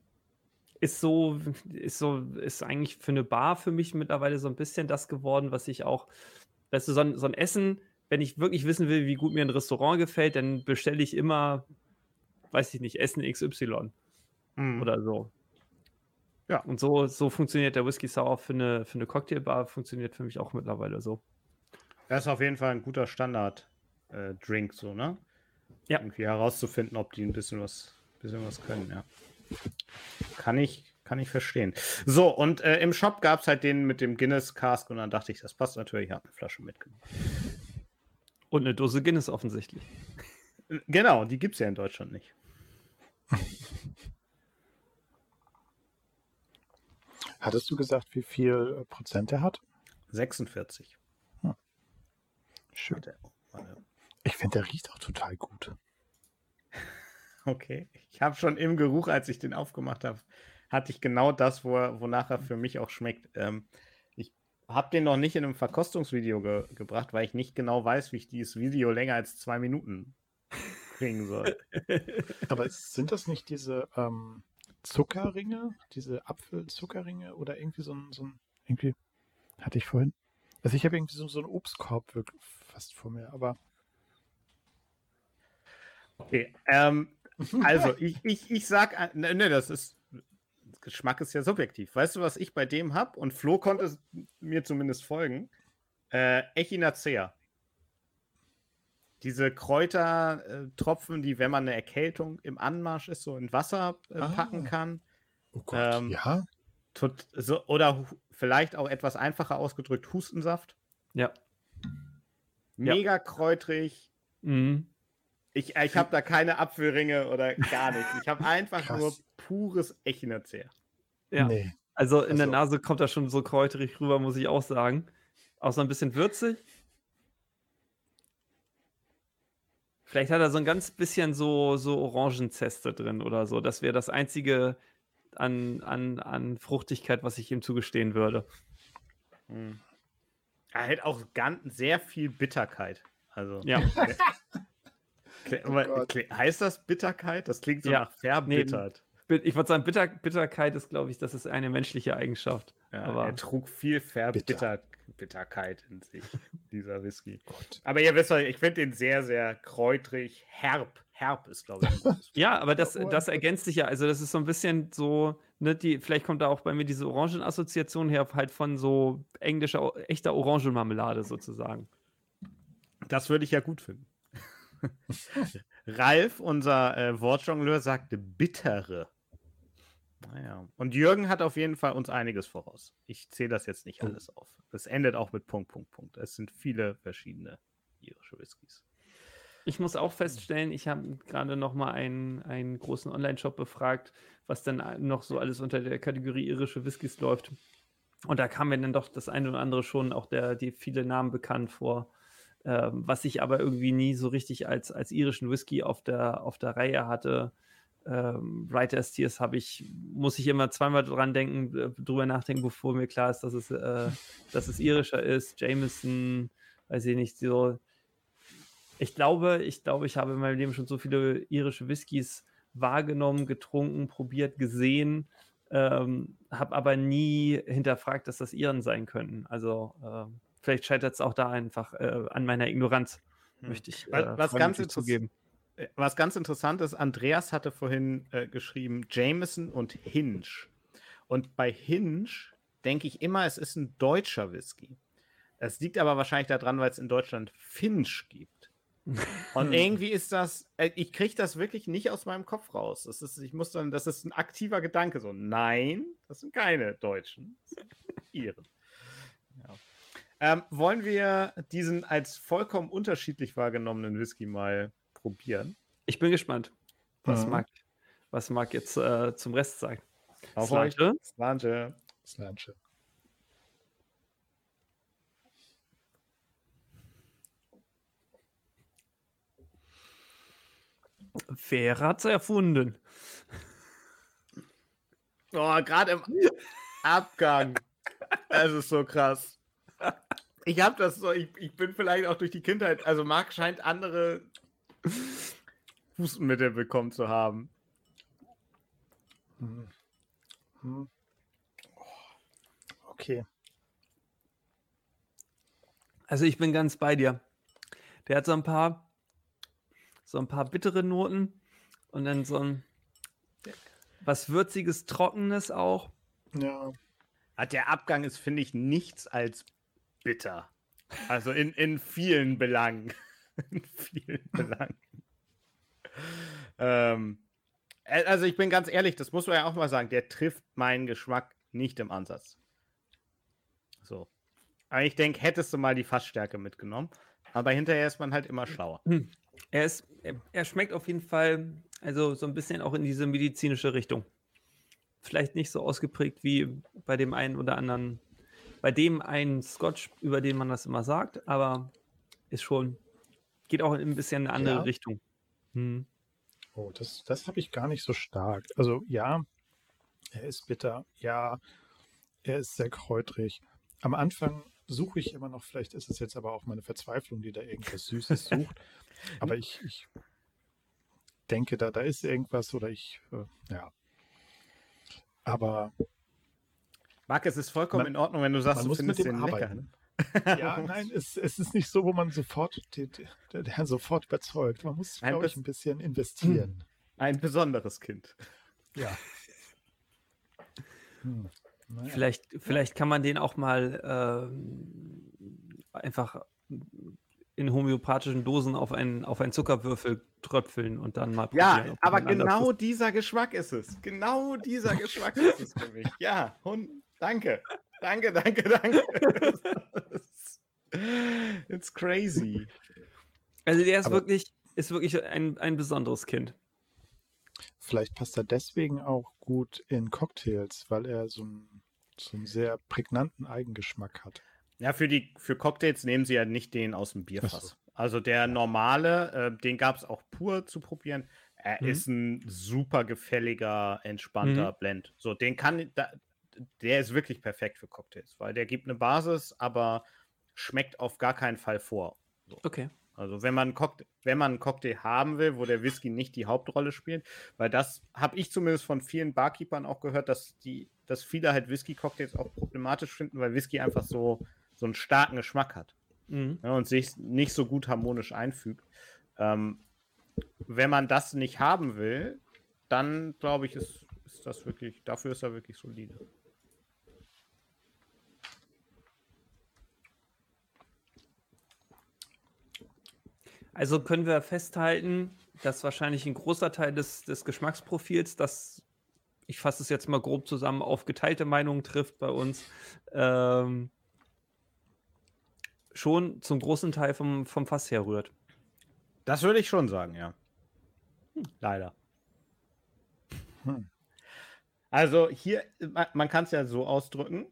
ist so, ist so, ist eigentlich für eine Bar für mich mittlerweile so ein bisschen das geworden, was ich auch, weißt du, so ein, so ein Essen, wenn ich wirklich wissen will, wie gut mir ein Restaurant gefällt, dann bestelle ich immer, weiß ich nicht, Essen XY Mhm. oder so. Ja. Und so, so funktioniert der Whisky Sour für eine, für eine Cocktailbar, funktioniert für mich auch mittlerweile so. Das ist auf jeden Fall ein guter Standard-Drink, so, ne? Ja. Irgendwie herauszufinden, ob die ein bisschen was, bisschen was können, ja. Kann ich, kann ich verstehen. So, und äh, im Shop gab es halt den mit dem Guinness Cask und dann dachte ich, das passt natürlich, ich habe eine Flasche mitgenommen. Und eine Dose Guinness offensichtlich. Äh, Genau, die gibt es ja in Deutschland nicht. Hattest du gesagt, wie viel äh, Prozent er hat? 46. Schön. Warte, warte. Ich finde, der riecht auch total gut. (laughs) Okay. Ich habe schon im Geruch, als ich den aufgemacht habe, hatte ich genau das, wo wonach er für mich auch schmeckt. Ähm, ich habe den noch nicht in einem Verkostungsvideo ge gebracht, weil ich nicht genau weiß, wie ich dieses Video länger als zwei Minuten kriegen soll. (laughs) Aber sind das nicht diese ähm, Zuckerringe, diese Apfelzuckerringe oder irgendwie so ein, so ein, irgendwie hatte ich vorhin. Also ich habe irgendwie so, so einen Obstkorb wirklich fast vor mir, aber Okay. Ähm, (laughs) also, ich, ich, ich sag, ne, ne, das ist, Geschmack ist ja subjektiv. Weißt du, was ich bei dem habe? Und Flo konnte mir zumindest folgen. Äh, Echinacea. Diese Kräutertropfen, die, wenn man eine Erkältung im Anmarsch ist, so in Wasser äh, packen Ah. kann. oh Gott, Ähm, ja, Tot, so, oder vielleicht auch etwas einfacher ausgedrückt, Hustensaft. Ja. Ja. Mega kräutrig. Mhm. Ich, ich habe da keine Apfelringe oder gar nichts. Ich habe (laughs) einfach Krass. nur pures Echinacea. Ja. nee. Also in der Also- Nase kommt das schon so kräuterig rüber, muss ich auch sagen. Auch so ein bisschen würzig. Vielleicht hat er so ein ganz bisschen so, so Orangenzeste drin oder so. Das wäre das einzige an, an, an Fruchtigkeit, was ich ihm zugestehen würde. Hm. Er hält auch ganz, sehr viel Bitterkeit. Also, Ja. (laughs) Oh heißt das Bitterkeit? Das klingt so Ja. nach verbittert. Bi- Ich würde sagen, Bitter, Bitterkeit ist, glaube ich, das ist eine menschliche Eigenschaft. Ja, aber- er trug viel Verbitter Bitter. Bitterkeit in sich, dieser Whisky. (laughs) Gott. Aber ihr wisst, ich finde den sehr, sehr kräutrig, herb. Herb ist, glaube ich. (laughs) Ja, aber das, das ergänzt sich ja. Also, das ist so ein bisschen so, ne, die, vielleicht kommt da auch bei mir diese Orangenassoziation her, halt von so englischer, echter Orangenmarmelade sozusagen. Das würde ich ja gut finden. (laughs) Ralf, unser äh, Wortjongleur, sagte bittere. Naja. Und Jürgen hat auf jeden Fall uns einiges voraus. Ich zähle das jetzt nicht Oh. alles auf. Es endet auch mit Punkt, Punkt, Punkt. Es sind viele verschiedene irische Whiskys. Ich muss auch feststellen, ich habe gerade noch mal einen, einen großen Online-Shop befragt, was dann noch so alles unter der Kategorie irische Whiskys läuft. Und da kam mir dann doch das eine oder andere schon auch der, die viele Namen bekannt vor, ähm, was ich aber irgendwie nie so richtig als, als irischen Whisky auf der, auf der Reihe hatte. Ähm, Writer's Tears habe ich, muss ich immer zweimal dran denken, äh, drüber nachdenken, bevor mir klar ist, dass es, äh, dass es irischer ist. Jameson, weiß ich nicht, so. Ich glaube, ich glaube, ich habe in meinem Leben schon so viele irische Whiskys wahrgenommen, getrunken, probiert, gesehen, ähm, habe aber nie hinterfragt, dass das Iren sein könnten. Also ähm, vielleicht scheitert es auch da einfach äh, an meiner Ignoranz, Hm. möchte ich Was- äh, was ganz freundlich interess- zugeben. Äh, Was ganz interessant ist, Andreas hatte vorhin äh, geschrieben Jameson und Hinge. Und bei Hinge denke ich immer, es ist ein deutscher Whisky. Es liegt aber wahrscheinlich daran, weil es in Deutschland Finch gibt. Und (laughs) irgendwie ist das, äh, ich kriege das wirklich nicht aus meinem Kopf raus. Das ist, ich muss dann, das ist ein aktiver Gedanke. So, nein, das sind keine Deutschen. Das sind Iren. Ja. Ähm, wollen wir diesen als vollkommen unterschiedlich wahrgenommenen Whisky mal probieren? Ich bin gespannt. Was Mhm. mag, was mag jetzt äh, zum Rest sagen? Auf euch. Slange? Slange. Slanche. Wer hat's erfunden? Oh, gerade im Abgang. Das ist so krass. Ich habe das so, ich, ich bin vielleicht auch durch die Kindheit, also Marc scheint andere Fußmittel bekommen zu haben. Hm. Hm. Okay. Also ich bin ganz bei dir. Der hat so ein paar, so ein paar bittere Noten und dann so ein was würziges, trockenes auch. Ja. Ah, Der Abgang ist, finde ich, nichts als bitter. Also in, in vielen Belangen. (laughs) In vielen Belangen. Ähm, äh, also ich bin ganz ehrlich, das muss man ja auch mal sagen, der trifft meinen Geschmack nicht im Ansatz. So. Aber ich denke, hättest du mal die Fassstärke mitgenommen. Aber hinterher ist man halt immer schlauer. (clears throat) Er ist, er, er schmeckt auf jeden Fall, also so ein bisschen auch in diese medizinische Richtung. Vielleicht nicht so ausgeprägt wie bei dem einen oder anderen, bei dem einen Scotch, über den man das immer sagt, aber ist schon, geht auch in ein bisschen eine andere Ja. Richtung. Hm. Oh, das, das habe ich gar nicht so stark. Also ja, er ist bitter. Ja, er ist sehr kräutrig. Am Anfang suche ich immer noch, vielleicht ist es jetzt aber auch meine Verzweiflung, die da irgendwas Süßes (laughs) sucht. Aber ich, ich denke, da, da ist irgendwas oder ich, äh, ja. Aber Marc, es ist vollkommen Man- in Ordnung, wenn du sagst, man du muss mit findest dem den lecker. arbeiten. Ja, nein, es, es ist nicht so, wo man sofort, die, die, der Herr sofort überzeugt. Man muss, Ein glaube ich, ein bisschen investieren. Ein besonderes Kind. Ja. (laughs) Hm. Naja. Vielleicht, vielleicht kann man den auch mal ähm, einfach in homöopathischen Dosen auf einen, auf einen Zuckerwürfel tröpfeln und dann mal Ja, probieren, ob aber genau ist. dieser Geschmack ist es. Genau dieser Geschmack ist es für mich. Ja, Hund, danke. Danke, danke, danke. (laughs) It's crazy. Also der ist Aber- wirklich, ist wirklich ein, ein besonderes Kind. Vielleicht passt er deswegen auch gut in Cocktails, weil er so einen, so einen sehr prägnanten Eigengeschmack hat. Ja, für die für Cocktails nehmen sie ja nicht den aus dem Bierfass. so. Also der normale, äh, den gab es auch pur zu probieren. Er Mhm. ist ein super gefälliger, entspannter Blend. So, den kann, da, der ist wirklich perfekt für Cocktails, weil der gibt eine Basis, aber schmeckt auf gar keinen Fall vor. Okay. Also wenn man, einen Cocktail, wenn man einen Cocktail haben will, wo der Whisky nicht die Hauptrolle spielt, weil das habe ich zumindest von vielen Barkeepern auch gehört, dass die, dass viele halt Whisky-Cocktails auch problematisch finden, weil Whisky einfach so, so einen starken Geschmack hat Mhm. ne, und sich nicht so gut harmonisch einfügt. Ähm, wenn man das nicht haben will, dann glaube ich, ist, ist das wirklich, dafür ist er wirklich solide. Also können wir festhalten, dass wahrscheinlich ein großer Teil des, des Geschmacksprofils, das, ich fasse es jetzt mal grob zusammen, auf geteilte Meinungen trifft bei uns, ähm, schon zum großen Teil vom, vom Fass herrührt. Das würde ich schon sagen, ja. Leider. Hm. Also hier, man, man kann es ja so ausdrücken,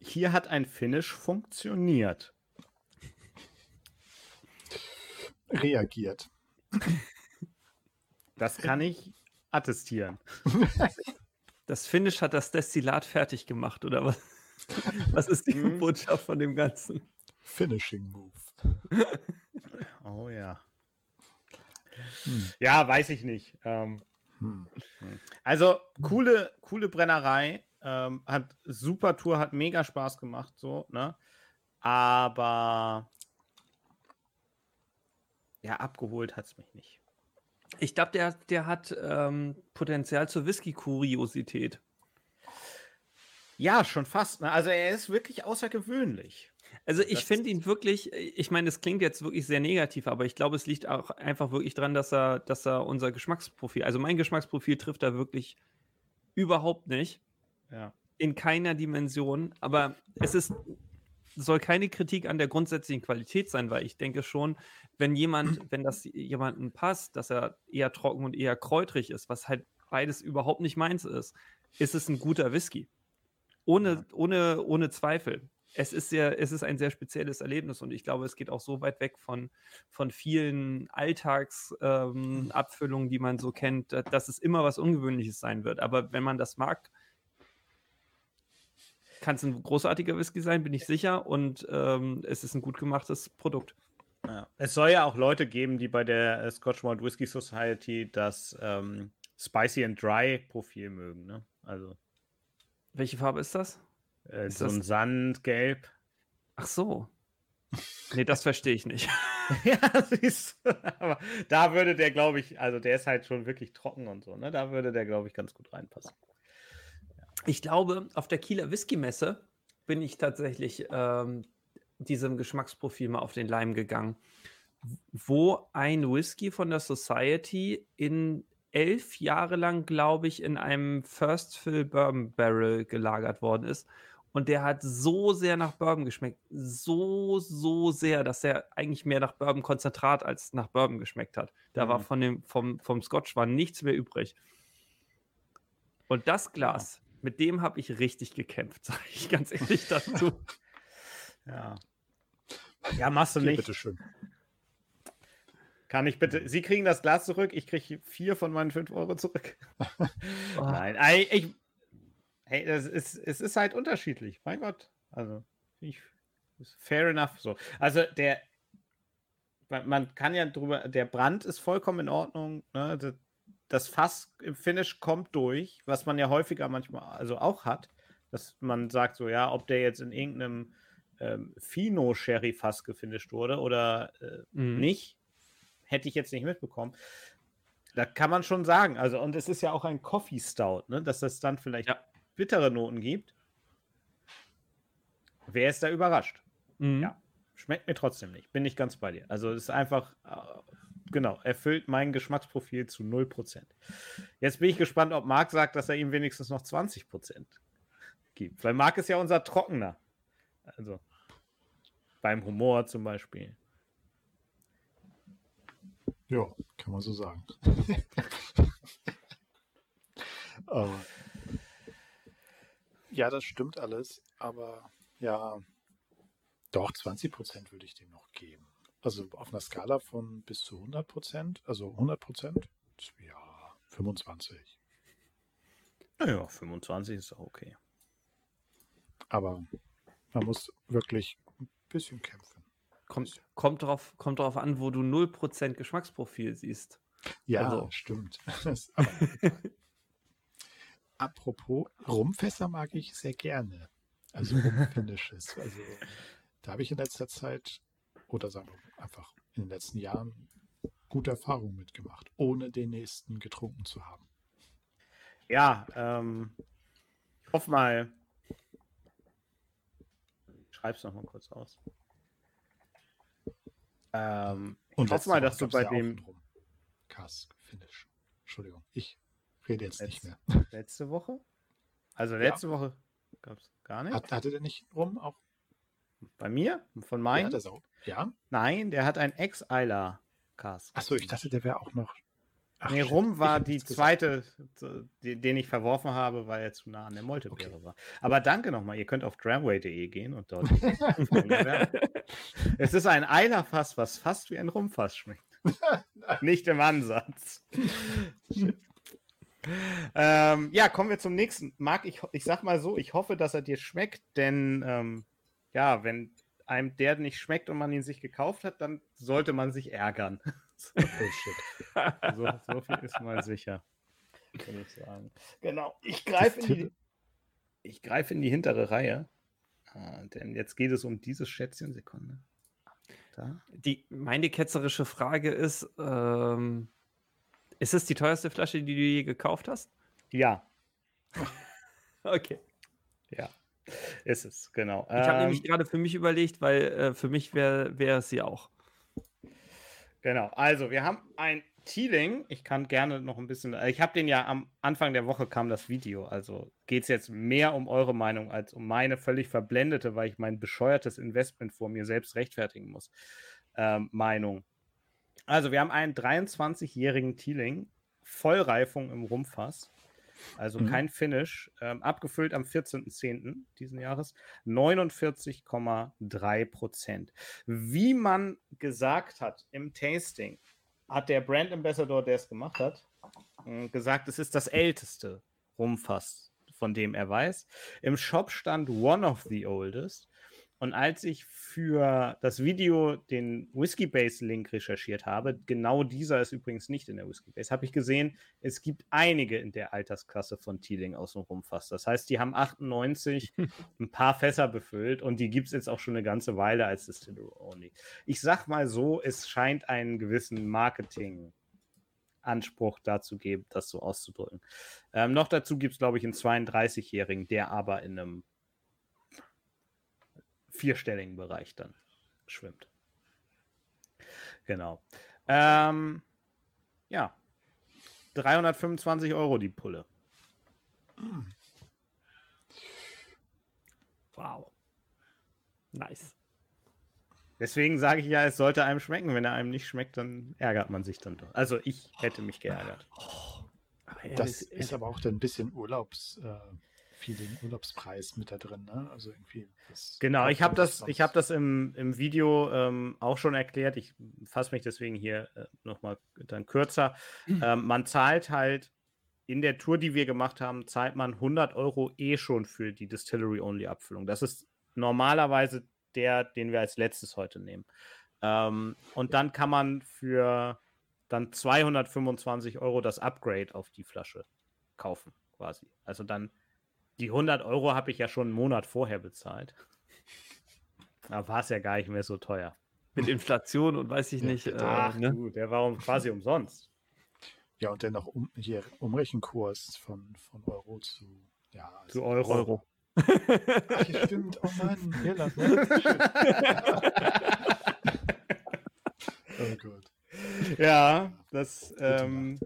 hier hat ein Finish funktioniert. Reagiert. (laughs) Das kann ich attestieren. (laughs) Das Finish hat das Destillat fertig gemacht, oder was? (laughs) Was ist die Mhm. Botschaft von dem Ganzen? Finishing Move. Oh ja. Hm. Ja, weiß ich nicht. Ähm, Hm. also coole, coole Brennerei. Ähm, hat super Tour, hat mega Spaß gemacht, so, ne? Aber ja, abgeholt hat es mich nicht. Ich glaube, der, der hat ähm, Potenzial zur Whisky-Kuriosität. Ja, schon fast. Ne? Also er ist wirklich außergewöhnlich. Also ich finde ihn wirklich, ich meine, es klingt jetzt wirklich sehr negativ, aber ich glaube, es liegt auch einfach wirklich dran, dass er, dass er unser Geschmacksprofil, also mein Geschmacksprofil trifft er wirklich überhaupt nicht, Ja. in keiner Dimension, aber es ist soll keine Kritik an der grundsätzlichen Qualität sein, weil ich denke schon, wenn jemand, (clears throat) wenn das jemandem passt, dass er eher trocken und eher kräutrig ist, was halt beides überhaupt nicht meins ist, ist es ein guter Whisky. Ohne, ohne, ohne Zweifel. Es ist, sehr, es ist ein sehr spezielles Erlebnis und ich glaube, es geht auch so weit weg von, von vielen Alltagsabfüllungen, ähm, die man so kennt, dass es immer was Ungewöhnliches sein wird. Aber wenn man das mag, kann es ein großartiger Whisky sein, bin ich sicher. Und ähm, es ist ein gut gemachtes Produkt. Ja. Es soll ja auch Leute geben, die bei der äh, Scotch Malt Whisky Society das ähm, Spicy and Dry Profil mögen. Ne? Also. Welche Farbe ist das? Äh, ist so das... ein Sandgelb. Ach so. Nee, das verstehe ich nicht. (laughs) (laughs) ja, siehst du. Aber da würde der, glaube ich, also der ist halt schon wirklich trocken und so, ne? Da würde der, glaube ich, ganz gut reinpassen. Ich glaube, auf der Kieler Whisky-Messe bin ich tatsächlich ähm, diesem Geschmacksprofil mal auf den Leim gegangen, wo ein Whisky von der Society in elf Jahre lang, glaube ich, in einem First Fill Bourbon Barrel gelagert worden ist. Und der hat so sehr nach Bourbon geschmeckt. So, so sehr, dass er eigentlich mehr nach Bourbon-Konzentrat als nach Bourbon geschmeckt hat. Da mhm. war von dem, vom, vom Scotch war nichts mehr übrig. Und das Glas mit dem habe ich richtig gekämpft, (laughs) sage ich ganz ehrlich dazu. ja. Ja, machst du nicht. Bitte schön. Kann ich bitte. Sie kriegen das Glas zurück, ich kriege vier von meinen fünf Euro zurück. oh. (laughs) Nein, ich, hey, es ist, es ist halt unterschiedlich. Mein Gott. Also, ich, fair enough. So. Also, der, man kann ja drüber, der Brand ist vollkommen in Ordnung. Ne? Das Fass im Finish kommt durch, was man ja häufiger manchmal also auch hat, dass man sagt so, ja, ob der jetzt in irgendeinem ähm, Fino-Sherry-Fass gefinisht wurde oder äh, mhm. nicht, hätte ich jetzt nicht mitbekommen. Da kann man schon sagen, also und es ist ja auch ein Coffee Stout, ne, dass das dann vielleicht ja. bittere Noten gibt. Wer ist da überrascht? Mhm. Ja, schmeckt mir trotzdem nicht. Bin ich ganz bei dir. Also es ist einfach äh, genau, erfüllt mein Geschmacksprofil zu 0%. Jetzt bin ich gespannt, ob Marc sagt, dass er ihm wenigstens noch 20% gibt. Weil Marc ist ja unser Trockener. Also beim Humor zum Beispiel. Ja, kann man so sagen. (laughs) aber, ja, das stimmt alles, aber ja, doch 20% würde ich dem noch geben. Also auf einer Skala von bis zu 100 Prozent, also 100 Prozent, ja, 25. Naja, 25 ist auch okay. Aber man muss wirklich ein bisschen kämpfen. Kommt, kommt, drauf, kommt drauf an, wo du 0% Geschmacksprofil siehst. Ja, also. stimmt. (laughs) Apropos, Rumfässer mag ich sehr gerne. Also (laughs) Rumfinishes. Also da habe ich in letzter Zeit oder sagen wir einfach in den letzten Jahren gute Erfahrungen mitgemacht, ohne den nächsten getrunken zu haben. Ja, ähm, ich hoffe mal, ich schreib's noch mal kurz aus. Ähm, ich Und hoffe mal, dass du bei dem Cask Finish. Entschuldigung, ich rede jetzt Letz, nicht mehr. Letzte Woche? Also letzte ja. Woche gab es gar nicht. Hat, hatte der nicht rum auch? Bei mir? Von meinem? Ja, auch. Ja? Nein, der hat ein Ex-Eiler Cast. Achso, ich dachte, der wäre auch noch. Ach, nee, Rum war die zweite, den ich verworfen habe, weil er zu nah an der Moltebeere okay. war. Aber danke nochmal. Ihr könnt auf dramway.de gehen und dort. (laughs) es ist ein Eilerfass, was fast wie ein Rumfass schmeckt. (laughs) Nicht im Ansatz. ähm, ja, kommen wir zum nächsten. Marc, ich, ich sag mal so, ich hoffe, dass er dir schmeckt, denn ähm, ja, wenn einem der nicht schmeckt und man ihn sich gekauft hat, dann sollte man sich ärgern. (laughs) oh shit. so, so, viel ist mal sicher. Kann ich sagen. Genau. Ich greife in die, ich greife in die hintere Reihe. Ah, denn jetzt geht es um dieses Schätzchen. Sekunde. Da. Die, meine ketzerische Frage ist: ähm, Ist es die teuerste Flasche, die du je gekauft hast? Ja. (laughs) okay. Ja. Ist es, genau. Ich habe ähm, nämlich gerade für mich überlegt, weil äh, für mich wäre wär es sie auch. Genau, also wir haben ein Teeling, ich kann gerne noch ein bisschen, äh, ich habe den ja am Anfang der Woche kam das Video, also geht es jetzt mehr um eure Meinung als um meine völlig verblendete, weil ich mein bescheuertes Investment vor mir selbst rechtfertigen muss, ähm, Meinung. Also wir haben einen 23-jährigen Teeling, Vollreifung im Rumpfass, also Mhm. kein Finish, ähm, abgefüllt am 14.10. diesen Jahres, 49,3 Prozent. Wie man gesagt hat im Tasting, hat der Brand Ambassador, der es gemacht hat, mh, gesagt, es ist das älteste Rumfass, von dem er weiß. Im Shop stand One of the Oldest. Und als ich für das Video den Whiskey Base Link recherchiert habe, genau dieser ist übrigens nicht in der Whiskey Base, habe ich gesehen, es gibt einige in der Altersklasse von Teeling aus dem Rumfass. Das heißt, die haben 98 (laughs) ein paar Fässer befüllt und die gibt es jetzt auch schon eine ganze Weile als Distillery Only. Ich sag mal so, es scheint einen gewissen Marketing- Anspruch dazu geben, das so auszudrücken. Ähm, noch dazu gibt es, glaube ich, einen 32-Jährigen, der aber in einem vierstelligen Bereich dann schwimmt. Genau. Ähm, ja. 325 Euro die Pulle. Wow. Nice. Deswegen sage ich ja, es sollte einem schmecken. Wenn er einem nicht schmeckt, dann ärgert man sich dann doch. Also ich hätte mich geärgert. Er Das ist- ist aber auch dann ein bisschen Urlaubs, äh, Feeling, Urlaubspreis mit da drin, ne? Also irgendwie. Genau, ich habe das, ich hab das im, im Video ähm, auch schon erklärt. Ich fasse mich deswegen hier äh, nochmal dann kürzer. Ähm, man zahlt halt in der Tour, die wir gemacht haben, zahlt man 100 Euro eh schon für die Distillery-Only-Abfüllung. Das ist normalerweise der, den wir als letztes heute nehmen. Ähm, und dann kann man für dann 225 Euro das Upgrade auf die Flasche kaufen, quasi. Also dann die 100 Euro habe ich ja schon einen Monat vorher bezahlt. Da war es ja gar nicht mehr so teuer. mit Inflation und weiß ich Ja, nicht. Äh, Ach ne? du, der war um, quasi umsonst. Ja, und dann noch um, hier Umrechenkurs von, von Euro zu, ja, Zu also- Euro. Euro. (laughs) Ach, ja, stimmt. Oh Mann, Irland, ne? (laughs) oh Gott. Ja, das, ähm,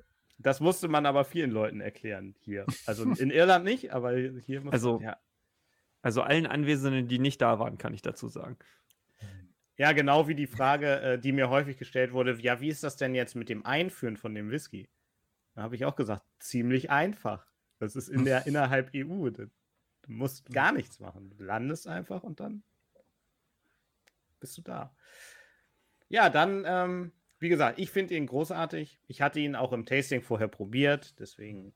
das musste man aber vielen Leuten erklären hier. Also in Irland nicht, aber hier muss Also- man, ja. Also allen Anwesenden, die nicht da waren, kann ich dazu sagen. Ja, genau wie die Frage, äh, die mir häufig gestellt wurde, ja, wie ist das denn jetzt mit dem Einführen von dem Whisky? Da habe ich auch gesagt, ziemlich einfach. Das ist in der (laughs) innerhalb EU. Du du musst gar nichts machen. Du landest einfach und dann bist du da. Ja, dann, ähm, wie gesagt, ich finde ihn großartig. Ich hatte ihn auch im Tasting vorher probiert, deswegen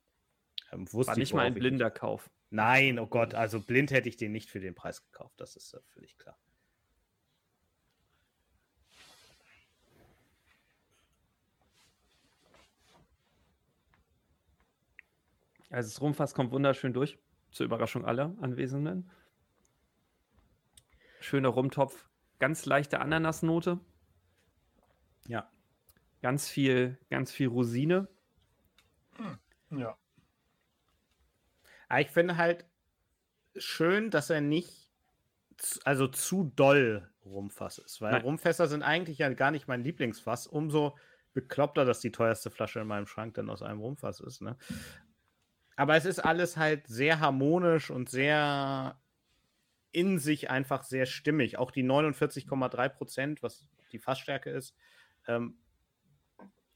ähm, wusste War ich nicht mal ein blinder Kauf. Nein, oh Gott, also blind hätte ich den nicht für den Preis gekauft. Das ist äh, völlig klar. Also das Rumfass kommt wunderschön durch. Zur Überraschung aller Anwesenden. Schöner Rumtopf. Ganz leichte Ananasnote. Ja. Ganz viel, ganz viel Rosine. Ja. Aber ich finde halt schön, dass er nicht zu, also zu doll Rumfass ist, weil Nein. Rumfässer sind eigentlich ja gar nicht mein Lieblingsfass. Umso bekloppter, dass die teuerste Flasche in meinem Schrank dann aus einem Rumfass ist. Ne? Aber es ist alles halt sehr harmonisch und sehr in sich einfach sehr stimmig. Auch die 49,3 Prozent, was die Fassstärke ist, ähm,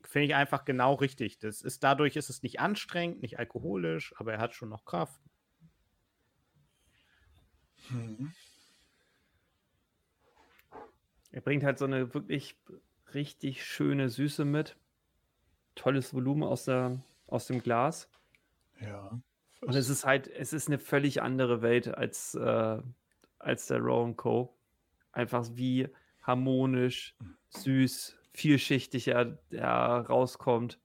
finde ich einfach genau richtig. Das ist, dadurch ist es nicht anstrengend, nicht alkoholisch, aber er hat schon noch Kraft. Mhm. Er bringt halt so eine wirklich richtig schöne Süße mit. Tolles Volumen aus, der, aus dem Glas. Ja. Und es ist halt, es ist eine völlig andere Welt als, äh, als der Row Co. Einfach wie harmonisch, süß, vielschichtig er, er rauskommt.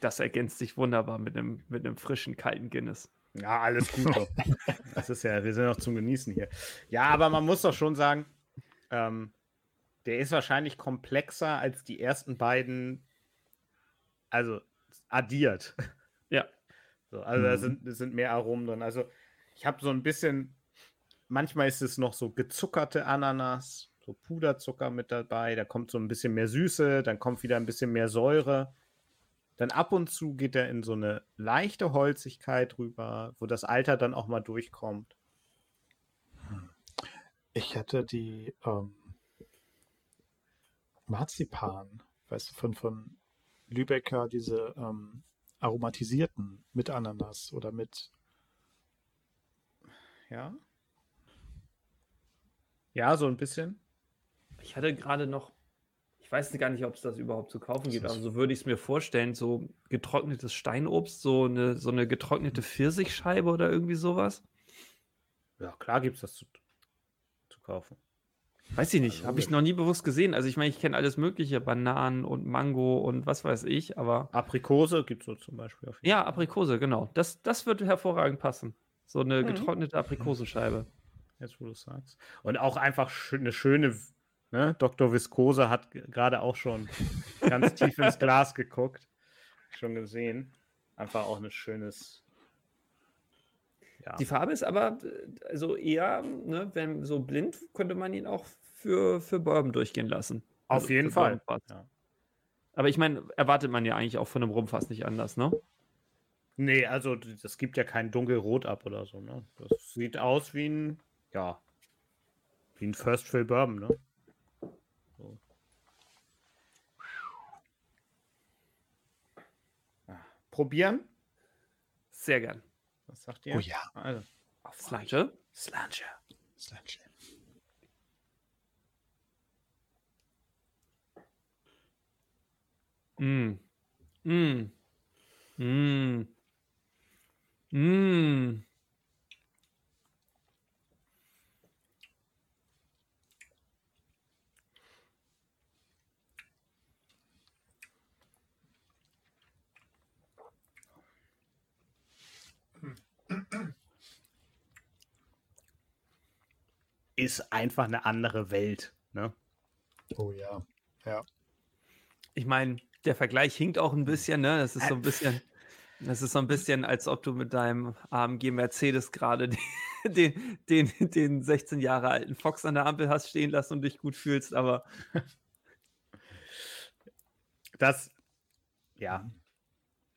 Das ergänzt sich wunderbar mit einem, mit einem frischen, kalten Guinness. Ja, alles gut. (laughs) das ist ja, wir sind noch zum Genießen hier. Ja, aber man muss doch schon sagen, ähm, der ist wahrscheinlich komplexer als die ersten beiden, also addiert. Ja. So, also da Mhm. sind, da sind mehr Aromen drin. Also ich habe so ein bisschen, manchmal ist es noch so gezuckerte Ananas, so Puderzucker mit dabei, da kommt so ein bisschen mehr Süße, dann kommt wieder ein bisschen mehr Säure. Dann ab und zu geht er in so eine leichte Holzigkeit rüber, wo das Alter dann auch mal durchkommt. Ich hätte die ähm, Marzipan, weißt du, von, von Lübecker, diese ähm, aromatisierten mit Ananas oder mit. Ja. Ja, so ein bisschen. Ich hatte gerade noch, ich weiß gar nicht, ob es das überhaupt zu kaufen gibt, aber so würde ich es mir vorstellen, so getrocknetes Steinobst, so eine, so eine getrocknete Pfirsichscheibe oder irgendwie sowas. Ja, klar gibt es das zu, zu kaufen. Weiß ich nicht, Also, habe ich noch nie bewusst gesehen. Also ich meine, ich kenne alles mögliche, Bananen und Mango und was weiß ich, aber Aprikose gibt es so zum Beispiel. Auf jeden ja, Aprikose, genau. Das, das würde hervorragend passen. So eine Mhm. getrocknete Aprikosenscheibe. Jetzt, wo du es sagst. Und auch einfach eine schöne, ne? Dr. Viskose hat gerade auch schon ganz tief ins (laughs) Glas geguckt. Schon gesehen. Einfach auch ein schönes. Ja. Die Farbe ist aber äh, also eher, ne, wenn so blind, könnte man ihn auch für, für Bourbon durchgehen lassen. Auf Also jeden Fall. Ja. Aber ich meine, erwartet man ja eigentlich auch von einem Rumfass nicht anders, ne? Nee, also das gibt ja kein dunkelrot ab oder so, ne? Das sieht aus wie ein, ja, wie ein First Fill Bourbon, ne? So. Ah, Probieren? Sehr gern. Was sagt ihr? Oh ja. Also, Slange. Slange. Slange. Mm. Mm. Mm. Mm. Ist einfach eine andere Welt, ne? Oh ja. Ja. Ich meine, der Vergleich hinkt auch ein bisschen, ne? Das ist so ein (laughs) bisschen, das ist so ein bisschen, als ob du mit deinem AMG Mercedes gerade (laughs) den, den, den, den 16 Jahre alten Fox an der Ampel hast stehen lassen und dich gut fühlst, aber Das, ja,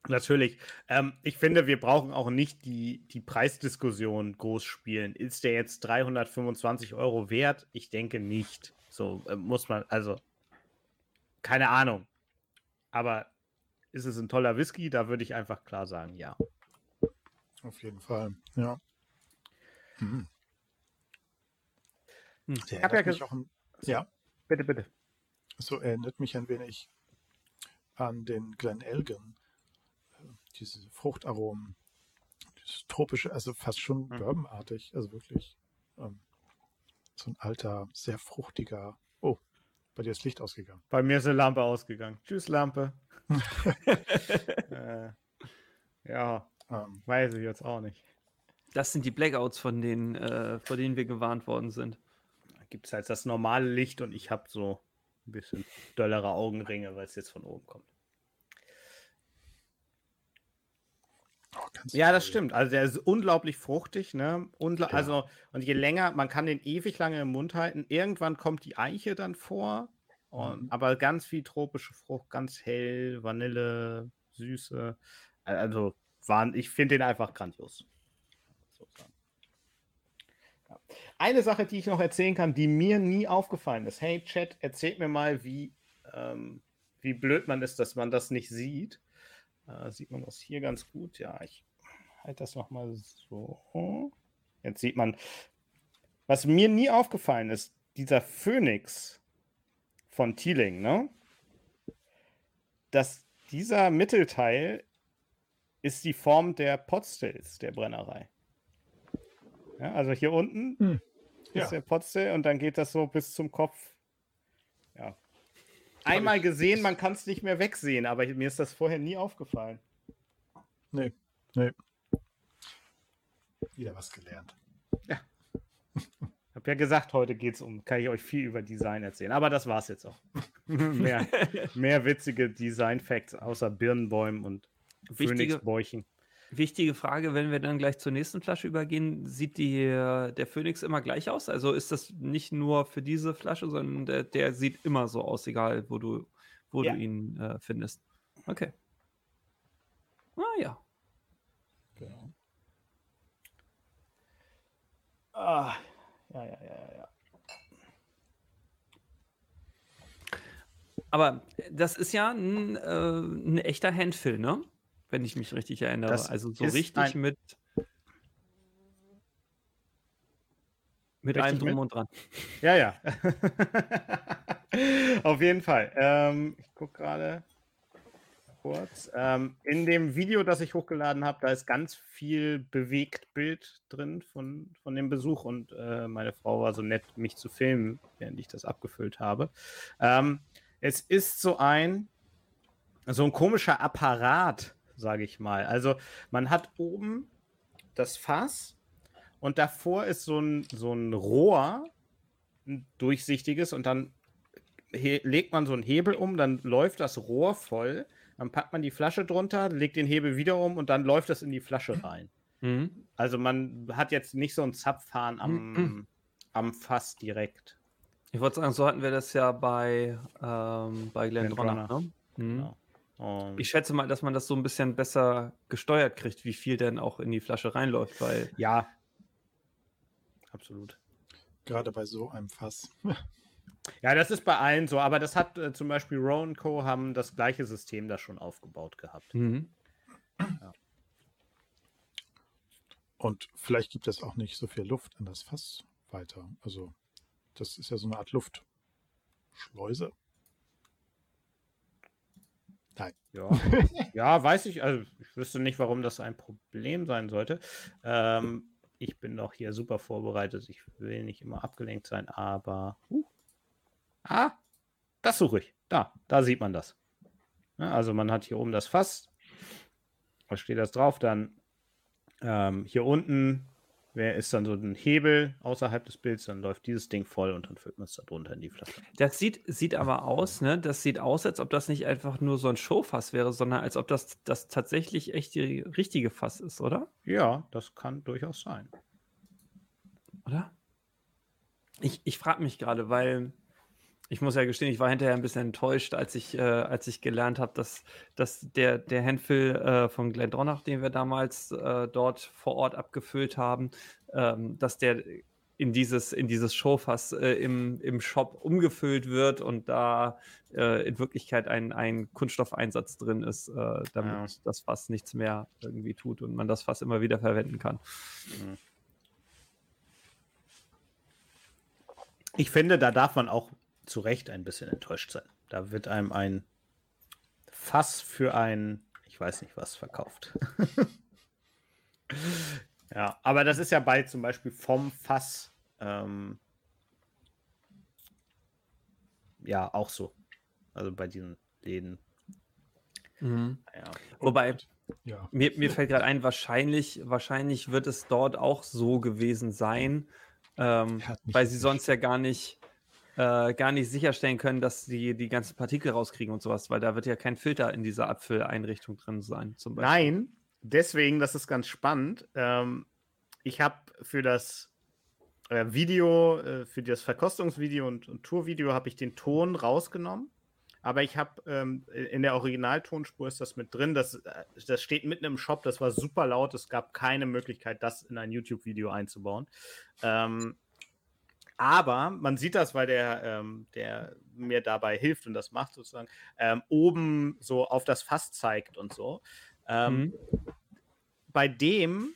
natürlich. Ähm, ich finde, wir brauchen auch nicht die, die Preisdiskussion groß spielen. Ist der jetzt 325 Euro wert? Ich denke nicht. So äh, muss man, also, keine Ahnung. Aber ist es ein toller Whisky? Da würde ich einfach klar sagen, ja. Auf jeden Fall. Ja. Mhm. Hm. Der ja mich auch an, ja, Bitte, bitte. so erinnert mich ein wenig an den Glen Elgin. Diese Fruchtaromen, dieses tropische, also fast schon Mhm. bourbonartig, also wirklich ähm, so ein alter, sehr fruchtiger. Oh, bei dir ist Licht ausgegangen. Bei mir ist eine Lampe ausgegangen. Tschüss, Lampe. (laughs) äh, ja, Ähm, weiß ich jetzt auch nicht. das sind die Blackouts, von denen, äh, vor denen wir gewarnt worden sind. Da gibt es halt das normale Licht und ich habe so ein bisschen dollere Augenringe, weil es jetzt von oben kommt. Ganz Ja, das stimmt. Also der ist unglaublich fruchtig, ne? Ungla Ja. Also, und je länger, man kann den ewig lange im Mund halten. Irgendwann kommt die Eiche dann vor. Und, Mhm. Aber ganz viel tropische Frucht, ganz hell, Vanille, Süße. Also, waren, ich finde den einfach grandios. Ja. Eine Sache, die ich noch erzählen kann, die mir nie aufgefallen ist. Hey, Chat, erzählt mir mal, wie, ähm, wie blöd man ist, dass man das nicht sieht. Äh, sieht man das hier ganz gut? Ja, ich halte das nochmal so. Jetzt sieht man, was mir nie aufgefallen ist, dieser Phönix von Thieling, ne? Dass dieser Mittelteil ist die Form der Potstills der Brennerei. Ja, also hier unten Hm. ist Ja. der Potstill und dann geht das so bis zum Kopf. Ja. Einmal gesehen, man kann es nicht mehr wegsehen, aber mir ist das vorher nie aufgefallen. Nee, nee. Wieder was gelernt. Ich (laughs) habe ja gesagt, heute geht es um, kann ich euch viel über Design erzählen, aber das war's jetzt auch. (laughs) mehr, mehr witzige Design-Facts außer Birnenbäumen und Wichtige- Phönixbäuchen. Wichtige Frage, wenn wir dann gleich zur nächsten Flasche übergehen, sieht die, der Phoenix immer gleich aus? Also ist das nicht nur für diese Flasche, sondern der, der sieht immer so aus, egal wo du, wo Ja. du ihn äh, findest. Okay. Ah ja. Genau. Ah, ja, ja, ja, ja, ja. Aber das ist ja ein, äh, ein echter Handfill, ne? Wenn ich mich richtig erinnere. Das also so richtig mit. Mit Richtig allem drum mit? und dran. Ja, ja. (laughs) Auf jeden Fall. Ähm, ich gucke gerade kurz. Ähm, in dem Video, das ich hochgeladen habe, da ist ganz viel Bewegtbild drin von, von dem Besuch und äh, meine Frau war so nett, mich zu filmen, während ich das abgefüllt habe. Ähm, es ist so ein, so ein komischer Apparat, sage ich mal. Also man hat oben das Fass und davor ist so ein, so ein Rohr, ein durchsichtiges und dann legt man so einen Hebel um, dann läuft das Rohr voll, dann packt man die Flasche drunter, legt den Hebel wieder um und dann läuft das in die Flasche rein. Mhm. Also man hat jetzt nicht so ein Zapfhahn am, am Fass direkt. Ich wollte sagen, so hatten wir das ja bei, ähm, bei Glendronach. Glendronach. Ne? Mhm. Genau. Und Ich schätze mal, dass man das so ein bisschen besser gesteuert kriegt, wie viel denn auch in die Flasche reinläuft, weil ja, absolut. Gerade bei so einem Fass. (laughs) Ja, das ist bei allen so, aber das hat äh, zum Beispiel Rowan Co. haben das gleiche System da schon aufgebaut gehabt. Mhm. Und vielleicht gibt es auch nicht so viel Luft an das Fass weiter. Also, das ist ja so eine Art Luftschleuse. Nein. Ja. ja, weiß ich. Also ich wüsste nicht, warum das ein Problem sein sollte. Ähm, ich bin doch hier super vorbereitet. Ich will nicht immer abgelenkt sein, aber. Uh. Ah, das suche ich. Da, da sieht man das. Ja, also man hat hier oben das Fass. Da steht das drauf. Dann ähm, hier unten wer ist dann so ein Hebel außerhalb des Bilds, dann läuft dieses Ding voll und dann füllt man es da drunter in die Flasche. Das sieht, sieht aber aus, ne? Das sieht aus, als ob das nicht einfach nur so ein Showfass wäre, sondern als ob das, das tatsächlich echt die richtige Fass ist, oder? Ja, das kann durchaus sein. Oder? Ich, ich frage mich gerade, weil ich muss ja gestehen, ich war hinterher ein bisschen enttäuscht, als ich, äh, als ich gelernt habe, dass, dass der, der Handfill äh, von Glendronach, den wir damals äh, dort vor Ort abgefüllt haben, ähm, dass der in dieses, in dieses Showfass äh, im, im Shop umgefüllt wird und da äh, in Wirklichkeit ein, ein Kunststoffeinsatz drin ist, äh, damit Ja. das Fass nichts mehr irgendwie tut und man das Fass immer wieder verwenden kann. Ich finde, da darf man auch zu Recht ein bisschen enttäuscht sein. Da wird einem ein Fass für ein, ich weiß nicht was, verkauft. (laughs) ja, aber das ist ja bei zum Beispiel vom Fass ähm, ja auch so. Also bei diesen Läden. Mhm. Ja. Wobei, Ja. Mir, mir fällt gerade ein, wahrscheinlich, wahrscheinlich wird es dort auch so gewesen sein, ähm, weil sie sonst ja gar nicht, äh, gar nicht sicherstellen können, dass sie die ganzen Partikel rauskriegen und sowas, weil da wird ja kein Filter in dieser Abfülleinrichtung drin sein, zum Beispiel. Nein, deswegen, das ist ganz spannend. Ähm, ich habe für das äh, Video, äh, für das Verkostungsvideo und, und Tourvideo habe ich den Ton rausgenommen. Aber ich habe ähm, in der Originaltonspur ist das mit drin. Das, äh, das steht mitten im Shop. Das war super laut. Es gab keine Möglichkeit, das in ein YouTube-Video einzubauen. Ähm, aber man sieht das, weil der, ähm, der mir dabei hilft und das macht sozusagen, ähm, oben so auf das Fass zeigt und so. Ähm, Mhm. Bei dem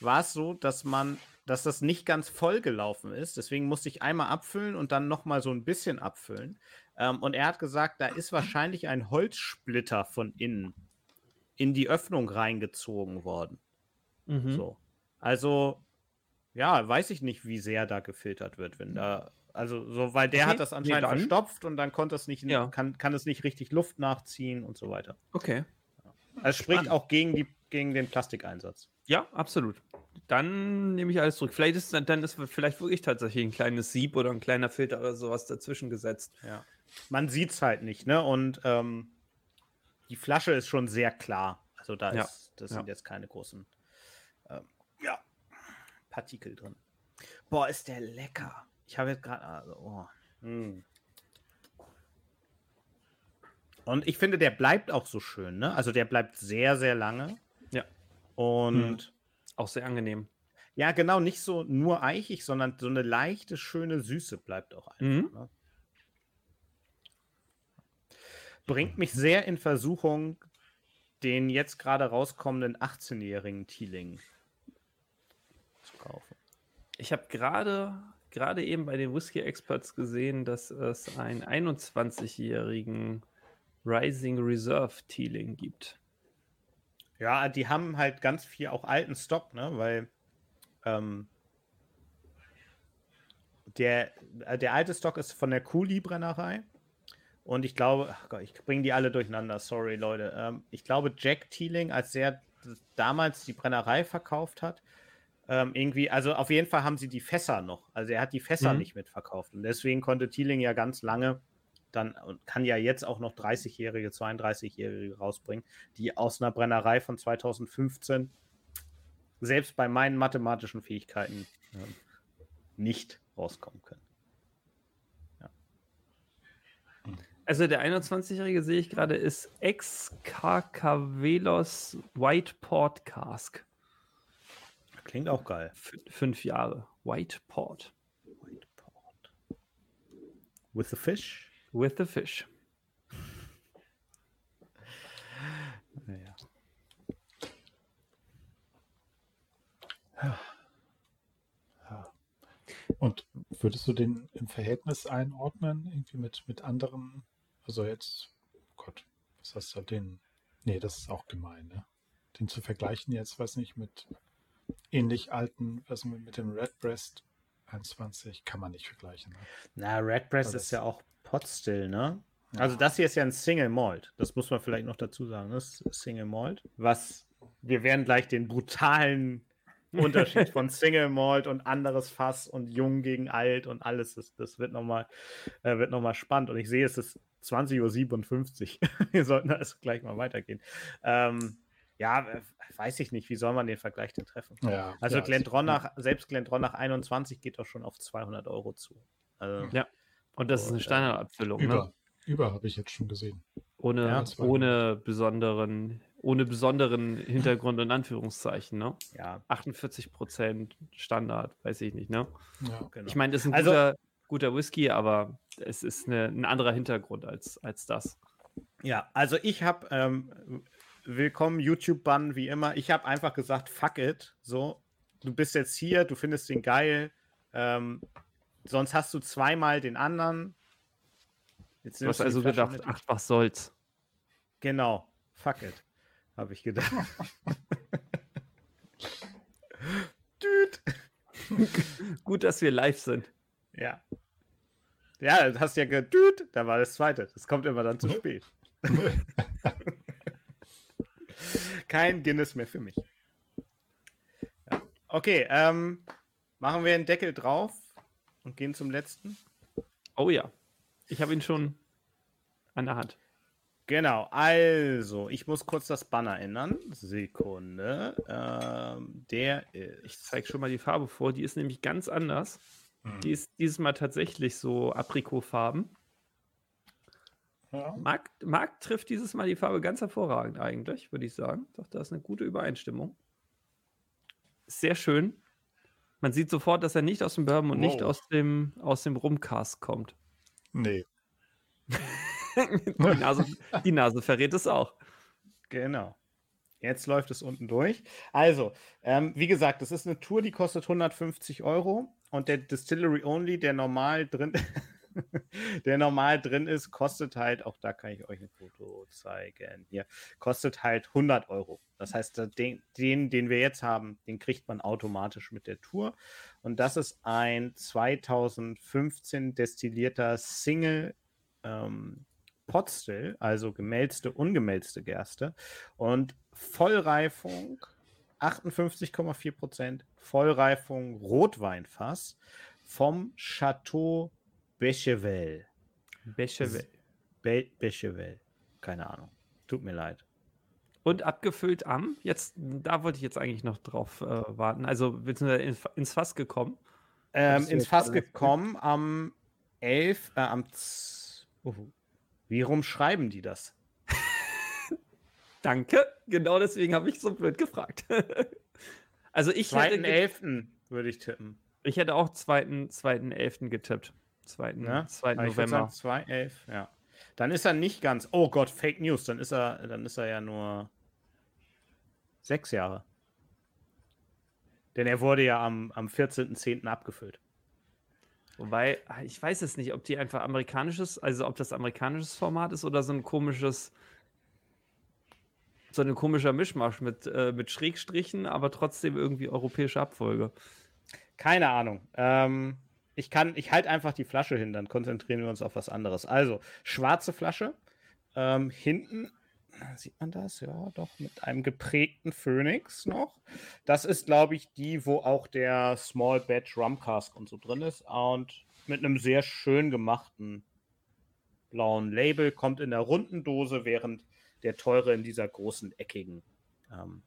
war es so, dass man, dass das nicht ganz voll gelaufen ist. Deswegen musste ich einmal abfüllen und dann noch mal so ein bisschen abfüllen. Ähm, und er hat gesagt, da ist wahrscheinlich ein Holzsplitter von innen in die Öffnung reingezogen worden. Mhm. So. Also, ja, weiß ich nicht, wie sehr da gefiltert wird, wenn da. Also, so, weil der Okay, hat das nee, anscheinend dann- verstopft und dann konnte es nicht, Ja. kann, kann es nicht richtig Luft nachziehen und so weiter. Okay. Also spricht Spannend. auch gegen, die, gegen den Plastikeinsatz. Ja, absolut. Dann nehme ich alles zurück. Vielleicht ist dann ist vielleicht wirklich tatsächlich ein kleines Sieb oder ein kleiner Filter oder sowas dazwischen gesetzt. Ja. Man sieht es halt nicht, ne? Und ähm, die Flasche ist schon sehr klar. Also da Ja, ist, das ja. sind jetzt keine großen ähm, Partikel drin. Boah, ist der lecker. Ich habe jetzt gerade. Also, oh. mm. Und ich finde, der bleibt auch so schön, ne? Also der bleibt sehr, sehr lange. Ja. Und Auch sehr angenehm. ja, genau, nicht so nur eichig, sondern so eine leichte, schöne Süße bleibt auch einfach. Mhm. Ne? Bringt mich sehr in Versuchung, den jetzt gerade rauskommenden 18-jährigen Teeling. Ich habe gerade gerade eben bei den Whisky Experts gesehen, dass es einen 21-jährigen Rising Reserve Teeling gibt. Ja, die haben halt ganz viel auch alten Stock, ne? Weil ähm, der, äh, der alte Stock ist von der Kuli-Brennerei. Und ich glaube, Gott, ich bringe die alle durcheinander, sorry Leute. Ähm, ich glaube, Jack Teeling, als er damals die Brennerei verkauft hat, ähm, irgendwie, also auf jeden Fall haben sie die Fässer noch. Also er hat die Fässer Mhm. nicht mitverkauft. Und deswegen konnte Teeling ja ganz lange dann und kann ja jetzt auch noch 30-Jährige, 32-Jährige rausbringen, die aus einer Brennerei von 2015 selbst bei meinen mathematischen Fähigkeiten ähm, nicht rauskommen können. Also der 21-jährige sehe ich gerade ist ex Carcavelos White Port Cask. Klingt auch geil. F fünf Jahre. White Port. White Port. With the fish? With the fish. Naja. Und würdest du den im Verhältnis einordnen, irgendwie mit, mit anderen? Also jetzt, oh Gott, was hast du da den? Nee, das ist auch gemein, ne? Den zu vergleichen jetzt, weiß nicht, mit ähnlich alten, was mit, dem Redbreast 21 kann man nicht vergleichen. Ne? Na, Redbreast ist ja auch Potstill, ne? Also Ja. das hier ist ja ein Single Malt. Das muss man vielleicht noch dazu sagen. Das ist Single Malt. Was wir werden gleich den brutalen Unterschied von (laughs) Single Malt und anderes Fass und jung gegen alt und alles. Das, das wird nochmal äh, wird noch mal spannend. Und ich sehe, es ist 20.57 Uhr. (laughs) wir sollten also gleich mal weitergehen. Ähm, ja, weiß ich nicht. Wie soll man den Vergleich denn treffen? Ja, Also ja, Glendronach, selbst Glendronach 21 geht doch schon auf 200 Euro zu. Also, Ja. Und das ist eine Und, äh, Standardabfüllung, ne? Über, über habe ich jetzt schon gesehen. Ohne, Ja, ohne besonderen, ohne besonderen Hintergrund in Anführungszeichen, ne? ja, 48 Prozent Standard, weiß ich nicht, ne? Ja. genau. Ich meine, das ist ein Also- guter, guter Whisky, aber es ist eine, ein anderer Hintergrund als, als das. Ja, also ich habe ähm, willkommen YouTube-Bann wie immer. Ich habe einfach gesagt, fuck it. So, du bist jetzt hier, du findest den geil. Ähm, sonst hast du zweimal den anderen. Jetzt Du hast die also gedacht, ach, was soll's. Genau, fuck it, habe ich gedacht. (laughs) Gut, dass wir live sind. Ja. Ja, du hast ja gedüt, da war das zweite. Das kommt immer dann zu spät. (laughs) Kein Guinness mehr für mich. Ja. Okay, ähm, machen wir einen Deckel drauf und gehen zum letzten. Oh ja. Ich habe ihn schon an der Hand. Genau, also, ich muss kurz das Banner ändern. Sekunde. Ähm, der ist. Ich zeige schon mal die Farbe vor. Die ist nämlich ganz anders. Hm. Die ist dieses Mal tatsächlich so Aprikotfarben. Ja. Marc, Marc trifft dieses Mal die Farbe ganz hervorragend eigentlich, würde ich sagen. Doch, da ist eine gute Übereinstimmung. Sehr schön. Man sieht sofort, dass er nicht aus dem Bourbon und nicht Wow. aus dem, aus dem Rumcast kommt. Nee. (laughs) die, Nase, die Nase verrät es auch. Genau. Jetzt läuft es unten durch. Also, ähm, wie gesagt, das ist eine Tour, die kostet 150 Euro und der Distillery Only, der normal drin, (laughs) (laughs) der normal drin ist, kostet halt, auch da kann ich euch ein Foto zeigen, hier, kostet halt 100 Euro. Das heißt, den, den, den wir jetzt haben, den kriegt man automatisch mit der Tour. Und das ist ein 2015 destillierter Single ähm, Potstill, also gemälzte, ungemälzte Gerste. Und Vollreifung 58,4 Prozent. Vollreifung Rotweinfass vom Chateau Bechevel. Bechevel. Be Bechevel. Keine Ahnung. Tut mir leid. Und abgefüllt am, jetzt, da wollte ich jetzt eigentlich noch drauf äh, warten, also beziehungsweise ins, ins Fass gekommen. Ähm, ins Fass gekommen am 11. Äh, am z oh, wie rum schreiben die das? (laughs) Danke, genau deswegen habe ich so blöd gefragt. (laughs) also ich hätte, ge- 2.11. würde ich tippen. ich hätte auch 2.11. 2.11. getippt. 2. Ne? 2. Aber ich würd November. sagen 2.11. Ja. Dann ist er nicht ganz. Oh Gott, Fake News. Dann ist er, dann ist er ja nur sechs Jahre. Denn er wurde ja am, am 14.10. abgefüllt. Wobei, ah, ich weiß es nicht, ob die einfach amerikanisches, also ob das amerikanisches Format ist oder so ein komisches, so ein komischer Mischmasch mit, äh, mit Schrägstrichen, aber trotzdem irgendwie europäische Abfolge. Keine Ahnung. Ähm, ich kann, ich halte einfach die Flasche hin, dann konzentrieren wir uns auf was anderes. Also, schwarze Flasche. Ähm, hinten, sieht man das? Ja, doch, mit einem geprägten Phoenix noch. Das ist, glaube ich, die, wo auch der Small Batch Rum Cask und so drin ist. Und mit einem sehr schön gemachten blauen Label, kommt in der runden Dose, während der teure in dieser großen eckigen ähm,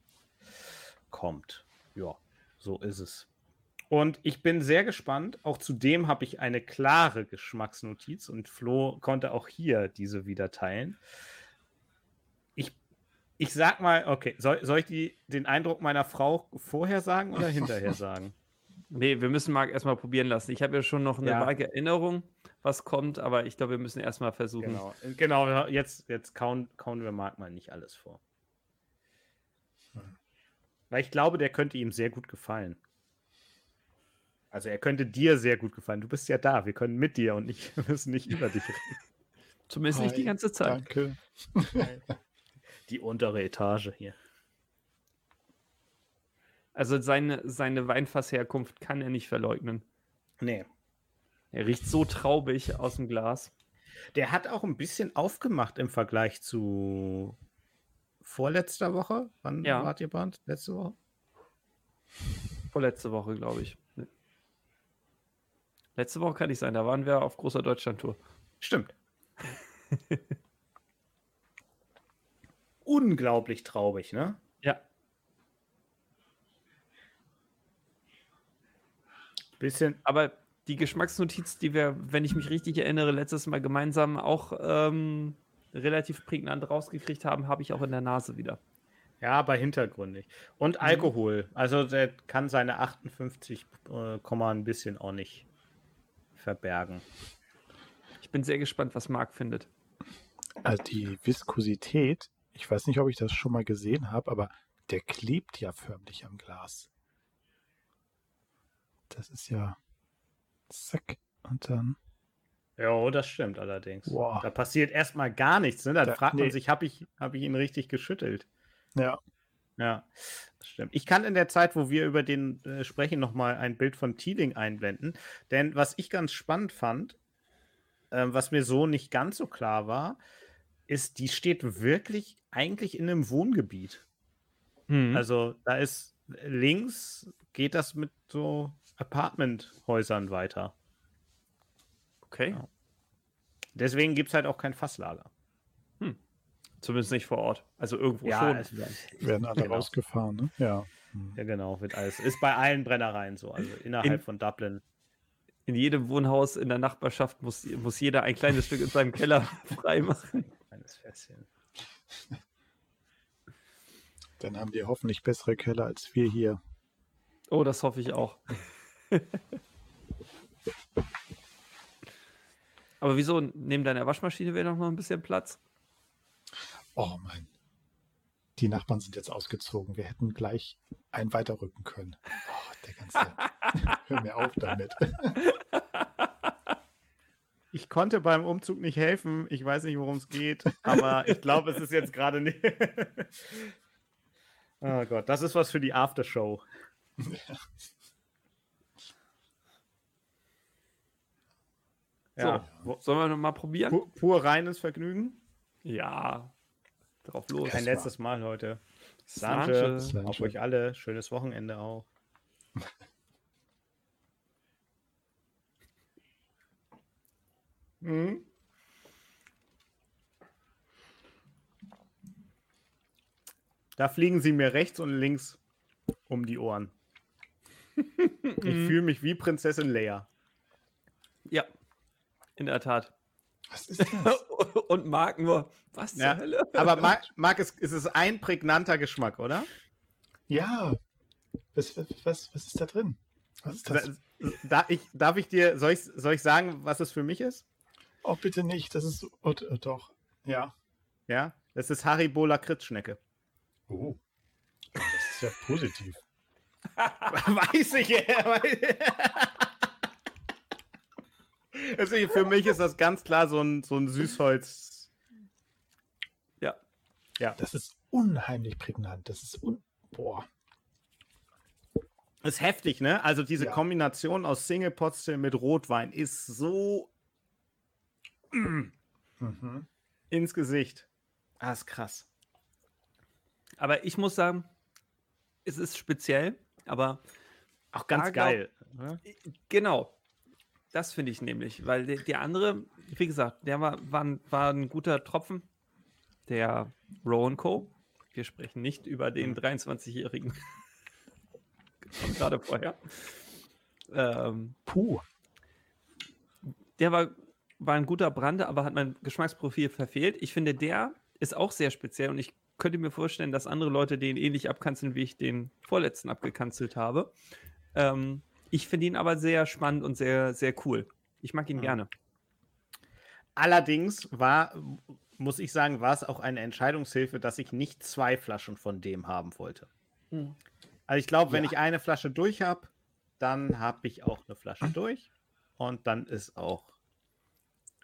kommt. Ja, so ist es. Und ich bin sehr gespannt. Auch zudem habe ich eine klare Geschmacksnotiz und Flo konnte auch hier diese wieder teilen. Ich, ich sag mal, okay, soll, soll ich die, den Eindruck meiner Frau vorher sagen oder hinterher (laughs) sagen? Nee, wir müssen Marc erstmal probieren lassen. Ich habe ja schon noch eine Ja. vage Erinnerung, was kommt, aber ich glaube, wir müssen erstmal versuchen. Genau, genau jetzt, jetzt kauen, kauen wir Marc mal nicht alles vor. Weil ich glaube, der könnte ihm sehr gut gefallen. Also er könnte dir sehr gut gefallen. Du bist ja da. Wir können mit dir und nicht, (laughs) wir müssen nicht über dich reden. Zumindest nicht die Hi, ganze Zeit. Danke. Die untere Etage hier. Also seine, seine Weinfassherkunft kann er nicht verleugnen. Nee. Er riecht so traubig aus dem Glas. Der hat auch ein bisschen aufgemacht im Vergleich zu vorletzter Woche. Wann Ja. wart ihr Band? Letzte Woche? Vorletzte Woche, glaube ich. Letzte Woche kann ich sein, da waren wir auf großer Deutschland-Tour. Stimmt. (laughs) Unglaublich traubig, ne? Ja. Bisschen, Aber die Geschmacksnotiz, die wir, wenn ich mich richtig erinnere, letztes Mal gemeinsam auch ähm, relativ prägnant rausgekriegt haben, habe ich auch in der Nase wieder. ja, aber hintergründig. Und Alkohol. Also der kann seine 58 äh, Komma ein bisschen auch nicht verbergen. Ich bin sehr gespannt, was Marc findet. Also die Viskosität, ich weiß nicht, ob ich das schon mal gesehen habe, aber der klebt ja förmlich am Glas. Das ist ja zack und dann Ja, das stimmt allerdings. Boah. Da passiert erstmal gar nichts. Ne? Dann Da- fragt man nee. sich, habe ich, hab ich ihn richtig geschüttelt? ja, Ja, das stimmt. Ich kann in der Zeit, wo wir über den äh, sprechen, nochmal ein Bild von Teeling einblenden. Denn was ich ganz spannend fand, ähm, was mir so nicht ganz so klar war, ist, die steht wirklich eigentlich in einem Wohngebiet. Mhm. Also da ist links, geht das mit so Apartmenthäusern weiter. okay. ja. Deswegen gibt es halt auch kein Fasslager. Zumindest nicht vor Ort. Also irgendwo Ja, schon. werden alle Genau. rausgefahren, ne? Ja. Hm. Ja, genau, wird alles. Ist bei allen Brennereien so, also innerhalb In- von Dublin. In jedem Wohnhaus in der Nachbarschaft muss, muss jeder ein kleines Stück in seinem Keller (laughs) freimachen. Kleines Fässchen. Dann haben die hoffentlich bessere Keller als wir hier. Oh, das hoffe ich auch. (laughs) Aber wieso? Neben deiner Waschmaschine wäre noch mal ein bisschen Platz. Oh mein. Die Nachbarn sind jetzt ausgezogen. Wir hätten gleich einen weiterrücken können. Oh, der ganze. (laughs) Hör mir auf damit. Ich konnte beim Umzug nicht helfen. Ich weiß nicht, worum es geht, aber ich glaube, es ist jetzt gerade nicht. (laughs) oh Gott, das ist was für die Aftershow. Ja, wo- Sollen wir noch mal probieren? pu pur reines Vergnügen. Ja. Drauf los. Ein war- letztes Mal heute. Sanche. Sanche. Auf euch alle. Schönes Wochenende auch. Mhm. (laughs) Da fliegen sie mir rechts und links um die Ohren. (laughs) ich fühle mich wie Prinzessin Leia. Ja, in der Tat. Was ist das? (laughs) Und Marc nur, was zur Ja, Hölle? Aber Marc, Marc es, es ist ein prägnanter Geschmack, oder? ja. Was, was, was, ist da drin? Was ist das? Da, da, ich, darf ich dir, soll ich, soll ich sagen, was es für mich ist? Oh, bitte nicht. Das ist. Oh, d- doch. Ja. Ja, das ist Haribo Lakritzschnecke. Oh. Das ist ja positiv. (laughs) Weiß ich. ja. Also für mich ist das ganz klar so ein, so ein Süßholz. Ja. Ja, Das ist unheimlich prägnant. Das ist un. Boah. ist heftig, ne? Also diese Ja. Kombination aus Single Pot Still mit Rotwein ist so Mhm. ins Gesicht. Ah, ist krass. Aber ich muss sagen, es ist speziell, aber Auch ganz Da glaub- geil. ne? genau. Das finde ich nämlich, weil der, der andere, wie gesagt, der war, war, ein, war ein guter Tropfen. Der Rowan Co. Wir sprechen nicht über den 23-Jährigen. Von Gerade vorher. Ähm, Puh. der war, war ein guter Brande, aber hat mein Geschmacksprofil verfehlt. Ich finde, der ist auch sehr speziell und ich könnte mir vorstellen, dass andere Leute den ähnlich abkanzeln, wie ich den vorletzten abgekanzelt habe. Ähm, ich finde ihn aber sehr spannend und sehr, sehr cool. Ich mag ihn Mhm. gerne. Allerdings war, muss ich sagen, war es auch eine Entscheidungshilfe, dass ich nicht zwei Flaschen von dem haben wollte. Also ich glaube, wenn Ja. ich eine Flasche durch habe, dann habe ich auch eine Flasche (clears throat) durch und dann ist auch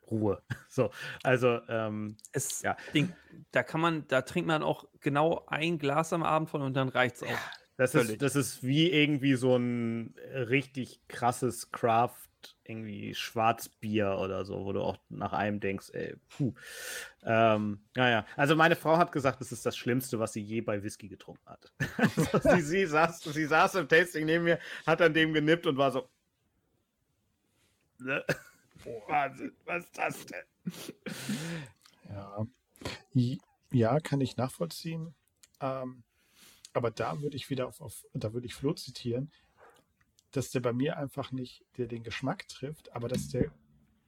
Ruhe. (laughs) So, also ähm, Es, Ja. den, da kann man, da trinkt man auch genau ein Glas am Abend von und dann reicht es auch. Das Völlig. ist, das ist wie irgendwie so ein richtig krasses Craft, irgendwie Schwarzbier oder so, wo du auch nach einem denkst, ey, puh. Ähm, naja, also meine Frau hat gesagt, das ist das Schlimmste, was sie je bei Whisky getrunken hat. (laughs) also sie, sie, saß, sie saß im Tasting neben mir, hat an dem genippt und war so. Ne? Wahnsinn, was ist das denn? Ja. Ja, kann ich nachvollziehen. Ähm, aber da würde ich wieder auf, auf da würde ich Flo zitieren, dass der bei mir einfach nicht der den Geschmack trifft, aber dass der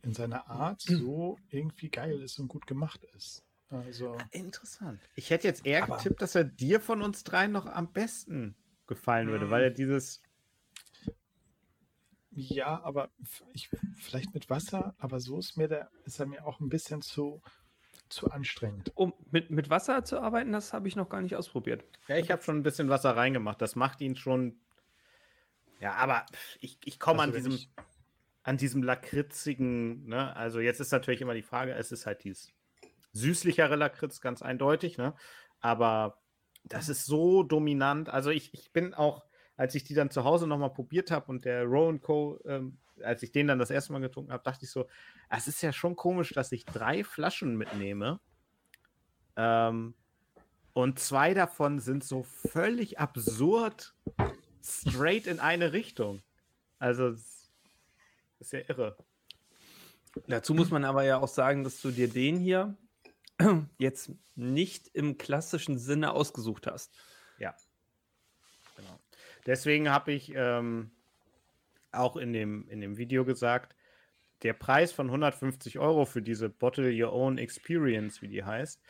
in seiner Art so irgendwie geil ist und gut gemacht ist. Also, Interessant. Ich hätte jetzt eher Aber- getippt, dass er dir von uns dreien noch am besten gefallen würde, weil er dieses. ja, aber ich, vielleicht mit Wasser, aber so ist mir der, ist er mir auch ein bisschen zu, zu anstrengend. Um mit, mit Wasser zu arbeiten, das habe ich noch gar nicht ausprobiert. Ja, ich habe schon ein bisschen Wasser reingemacht. Das macht ihn schon. Ja, aber ich, ich komme Also an diesem, ich- an diesem lakritzigen, ne? Also jetzt ist natürlich immer die Frage, es ist halt dieses süßlichere Lakritz, ganz eindeutig, ne? Aber das ist so dominant. Also ich, ich bin auch, als ich die dann zu Hause nochmal probiert habe und der Rowan Co., ähm, als ich den dann das erste Mal getrunken habe, dachte ich so, es ist ja schon komisch, dass ich drei Flaschen mitnehme. Ähm, und zwei davon sind so völlig absurd straight in eine Richtung. Also, ist ja irre. Dazu muss man aber ja auch sagen, dass du dir den hier jetzt nicht im klassischen Sinne ausgesucht hast. Ja. Genau. Deswegen habe ich ähm, auch in dem, in dem Video gesagt, der Preis von 150 Euro für diese Bottle Your Own Experience, wie die heißt,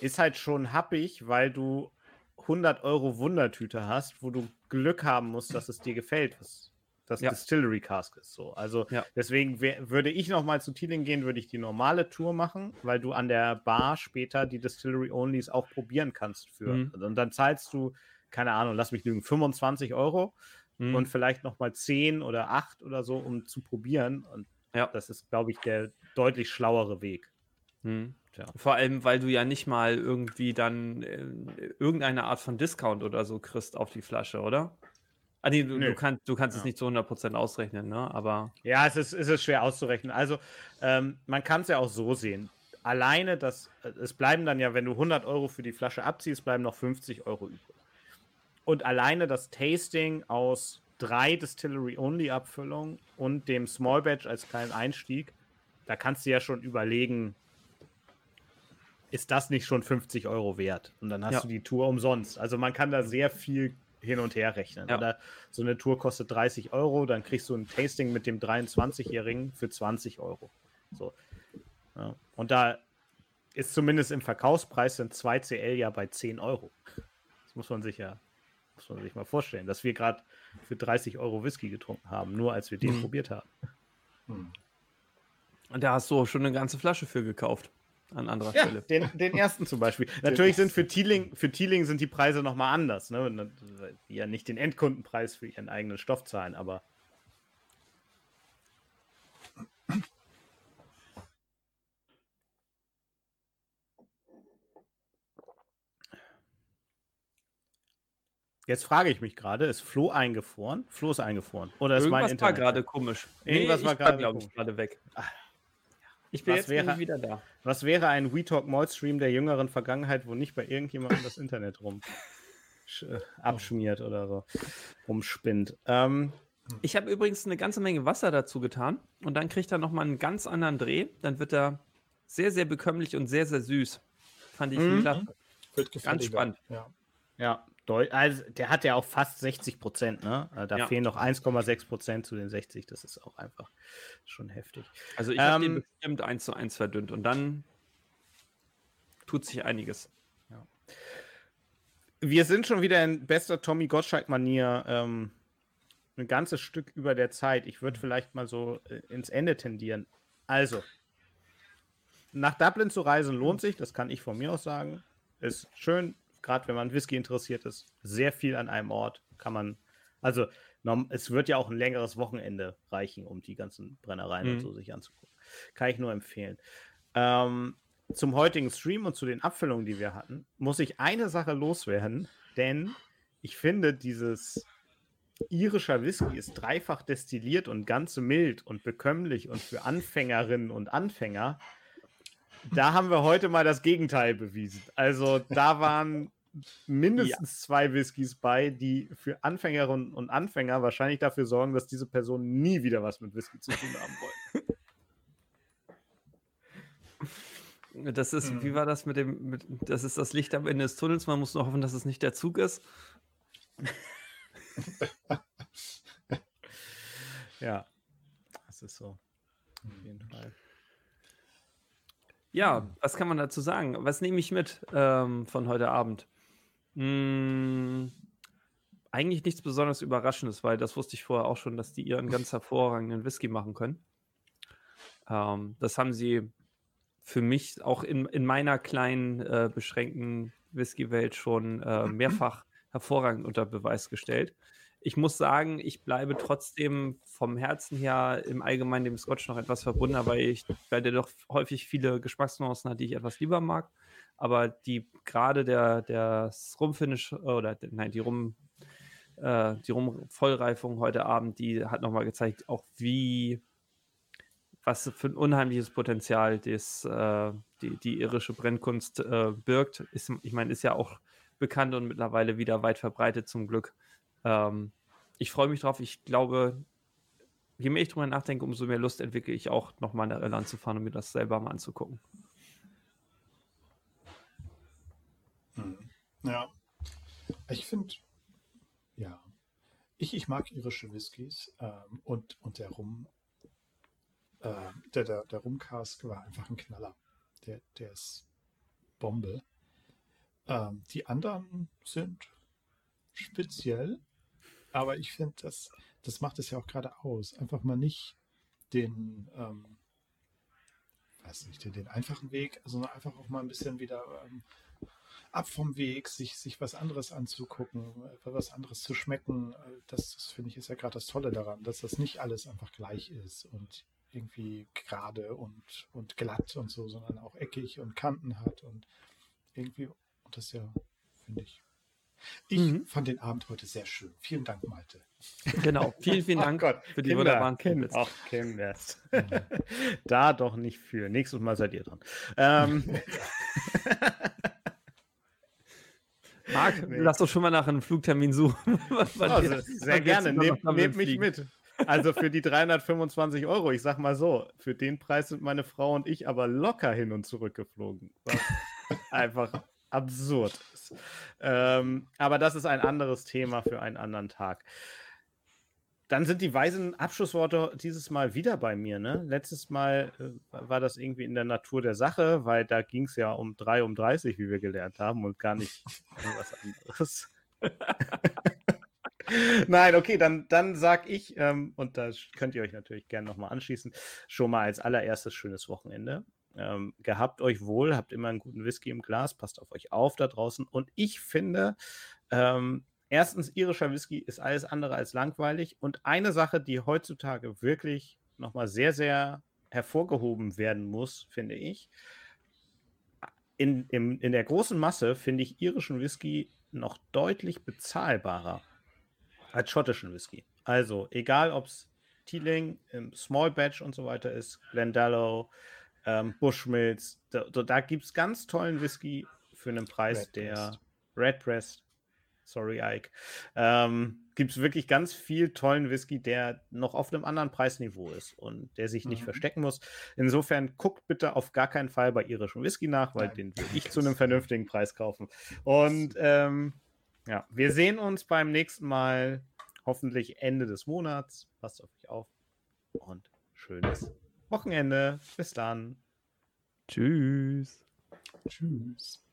ist halt schon happig, weil du 100 Euro Wundertüte hast, wo du Glück haben musst, dass es dir gefällt, was das Ja. Distillery Cask ist. So. Also Ja. deswegen wär, würde ich noch mal zu Thieling gehen, würde ich die normale Tour machen, weil du an der Bar später die Distillery Onlys auch probieren kannst für. Mhm. Und dann zahlst du, keine Ahnung, lass mich lügen, 25 Euro Mhm. und vielleicht noch mal 10 oder 8 oder so, um zu probieren. Und Ja. das ist, glaube ich, der deutlich schlauere Weg. Hm. Tja. Vor allem, weil du ja nicht mal irgendwie dann äh, irgendeine Art von Discount oder so kriegst auf die Flasche, oder? Ah, nee, du, du, kannst, du kannst es Ja. nicht zu 100% ausrechnen, ne? Aber Ja, es ist, es ist schwer auszurechnen. Also, ähm, man kann es ja auch so sehen. Alleine das, äh, es bleiben dann ja, wenn du 100 Euro für die Flasche abziehst, bleiben noch 50 Euro übrig. Und alleine das Tasting aus drei Distillery-Only-Abfüllungen und dem Small Batch als kleinen Einstieg, da kannst du ja schon überlegen, ist das nicht schon 50 Euro wert? Und dann hast Ja. du die Tour umsonst. Also man kann da sehr viel hin und her rechnen. Ja. Oder so eine Tour kostet 30 Euro, dann kriegst du ein Tasting mit dem 23-Jährigen für 20 Euro. So. Ja. Und da ist zumindest im Verkaufspreis sind 2 CL ja bei 10 Euro. Das muss man sich ja muss man sich mal vorstellen, dass wir gerade für 30 Euro Whisky getrunken haben, nur als wir den Mhm. probiert haben. Hm. Und da hast du auch schon eine ganze Flasche für gekauft. An anderer Ja, Stelle. den, den (laughs) ersten zum Beispiel. (laughs) Natürlich sind für Teeling, für Teeling sind die Preise nochmal anders, ne? Die ja nicht den Endkundenpreis für ihren eigenen Stoff zahlen, aber Jetzt frage ich mich gerade, ist Flo eingefroren? Flo ist eingefroren. Oder ist mein Irgendwas war Internet? gerade komisch. Irgendwas war ich gerade glaube ich, gerade weg. Ah. Ich bin Was jetzt bin wäre- ich wieder da. Was wäre ein We Talk Mold Stream der jüngeren Vergangenheit, wo nicht bei irgendjemandem das Internet rum äh, abschmiert oder so rumspinnt? Ähm, Ich habe übrigens eine ganze Menge Wasser dazu getan und dann kriegt er nochmal einen ganz anderen Dreh. Dann wird er sehr, sehr bekömmlich und sehr, sehr süß. Fand ich Mhm. klasse. Wird gefälliger. spannend. Ja. ja, also der hat ja auch fast 60 Prozent, ne? Äh, Da Ja. fehlen noch 1,6 Prozent zu den 60. Das ist auch einfach schon heftig. Also ich habe den Ähm, bestimmt eins zu eins verdünnt und dann tut sich einiges. Wir sind schon wieder in bester Tommy Gottschalk-Manier ähm, ein ganzes Stück über der Zeit. Ich würde vielleicht mal so äh, ins Ende tendieren. Also, nach Dublin zu reisen lohnt sich, das kann ich von mir aus sagen. Ist schön, gerade wenn man Whisky interessiert ist. Sehr viel an einem Ort kann man. Also, es wird ja auch ein längeres Wochenende reichen, um die ganzen Brennereien und Mhm. so sich anzugucken. Kann ich nur empfehlen. Ähm, zum heutigen Stream und zu den Abfüllungen, die wir hatten, muss ich eine Sache loswerden, denn ich finde, dieses irischer Whisky ist dreifach destilliert und ganz mild und bekömmlich und für Anfängerinnen und Anfänger. Da haben wir heute mal das Gegenteil bewiesen. Also da waren mindestens zwei Whiskys bei, die für Anfängerinnen und Anfänger wahrscheinlich dafür sorgen, dass diese Personen nie wieder was mit Whisky zu tun haben wollen. (laughs) Das ist, Mhm. wie war das mit dem, mit, das ist das Licht am Ende des Tunnels. Man muss nur hoffen, dass es nicht der Zug ist. (laughs) Ja, das ist so. Auf jeden Fall. Ja, was kann man dazu sagen? Was nehme ich mit ähm, von heute Abend? Mm, eigentlich nichts besonders Überraschendes, weil das wusste ich vorher auch schon, dass die ihren ganz hervorragenden Whisky machen können. Ähm, das haben sie für mich auch in, in meiner kleinen, äh, beschränkten Whisky-Welt schon äh, mehrfach hervorragend unter Beweis gestellt. Ich muss sagen, ich bleibe trotzdem vom Herzen her im Allgemeinen dem Scotch noch etwas verbunden, weil ich, weil der doch häufig viele Geschmacksnuancen hat, die ich etwas lieber mag. Aber die gerade der, der Rumfinish oder der- nein, die Rum, äh, die Rum-Vollreifung heute Abend, die hat nochmal gezeigt, auch wie was für ein unheimliches Potenzial das, äh, die, die irische Brennkunst äh, birgt. Ist, ich meine, ist ja auch bekannt und mittlerweile wieder weit verbreitet zum Glück. Ähm, ich freue mich drauf. Ich glaube, je mehr ich drüber nachdenke, umso mehr Lust entwickle ich auch nochmal nach Irland zu fahren und mir das selber mal anzugucken. Mhm. Ja. Ich finde, ja, ich, ich mag irische Whiskys ähm, und, und der Rum, äh, der, der, der Rumcask war einfach ein Knaller. Der, der ist Bombe. Ähm, die anderen sind speziell, aber ich finde, das, das macht es ja auch gerade aus. Einfach mal nicht den, ähm, weiß nicht, den, den einfachen Weg, sondern einfach auch mal ein bisschen wieder ähm, ab vom Weg, sich, sich was anderes anzugucken, was anderes zu schmecken. Äh, Das, das finde ich ist ja gerade das Tolle daran, dass das nicht alles einfach gleich ist und irgendwie gerade und, und glatt und so, sondern auch eckig und Kanten hat und irgendwie, und das ja, finde ich. Ich Mhm. fand den Abend heute sehr schön. Vielen Dank, Malte. Genau. (laughs) Vielen, vielen Dank Gott, für die Kinder, wunderbaren Kinder. Kinder. Ach, Kinders. (laughs) da doch nicht für. Nächstes Mal seid ihr dran. Ähm, (laughs) Marc, Nee. lass doch schon mal nach einem Flugtermin suchen. Also, sehr gerne. Nehmt nehmt mich mit. Also für die 325 Euro, ich sag mal so, für den Preis sind meine Frau und ich aber locker hin und zurück geflogen. Einfach absurd ist. Ähm, aber das ist ein anderes Thema für einen anderen Tag. Dann sind die weisen Abschlussworte dieses Mal wieder bei mir. Ne? Letztes Mal äh, war das irgendwie in der Natur der Sache, weil da ging es ja um 3 um 30, wie wir gelernt haben, und gar nicht um was anderes. (laughs) Nein, okay, dann, dann sag ich, ähm, und da könnt ihr euch natürlich gerne nochmal anschließen, schon mal als allererstes schönes Wochenende. Ähm, gehabt euch wohl, habt immer einen guten Whisky im Glas, passt auf euch auf da draußen. Und ich finde, ähm, erstens, irischer Whisky ist alles andere als langweilig. Und eine Sache, die heutzutage wirklich nochmal sehr, sehr hervorgehoben werden muss, finde ich, in, in, in der großen Masse finde ich irischen Whisky noch deutlich bezahlbarer als schottischen Whisky. Also, egal ob es Teeling, im Small Batch und so weiter ist, Glendalough, ähm, Bushmills, da, da gibt es ganz tollen Whisky für einen Preis, Redbreast. der Redbreast, sorry Ike, ähm, gibt es wirklich ganz viel tollen Whisky, der noch auf einem anderen Preisniveau ist und der sich nicht mhm. verstecken muss. Insofern guckt bitte auf gar keinen Fall bei irischem Whisky nach, weil Nein. den würde ich zu einem vernünftigen Preis kaufen. Und ähm, ja, wir sehen uns beim nächsten Mal, hoffentlich Ende des Monats. Passt auf euch auf und schönes Wochenende. Bis dann. Tschüss. Tschüss.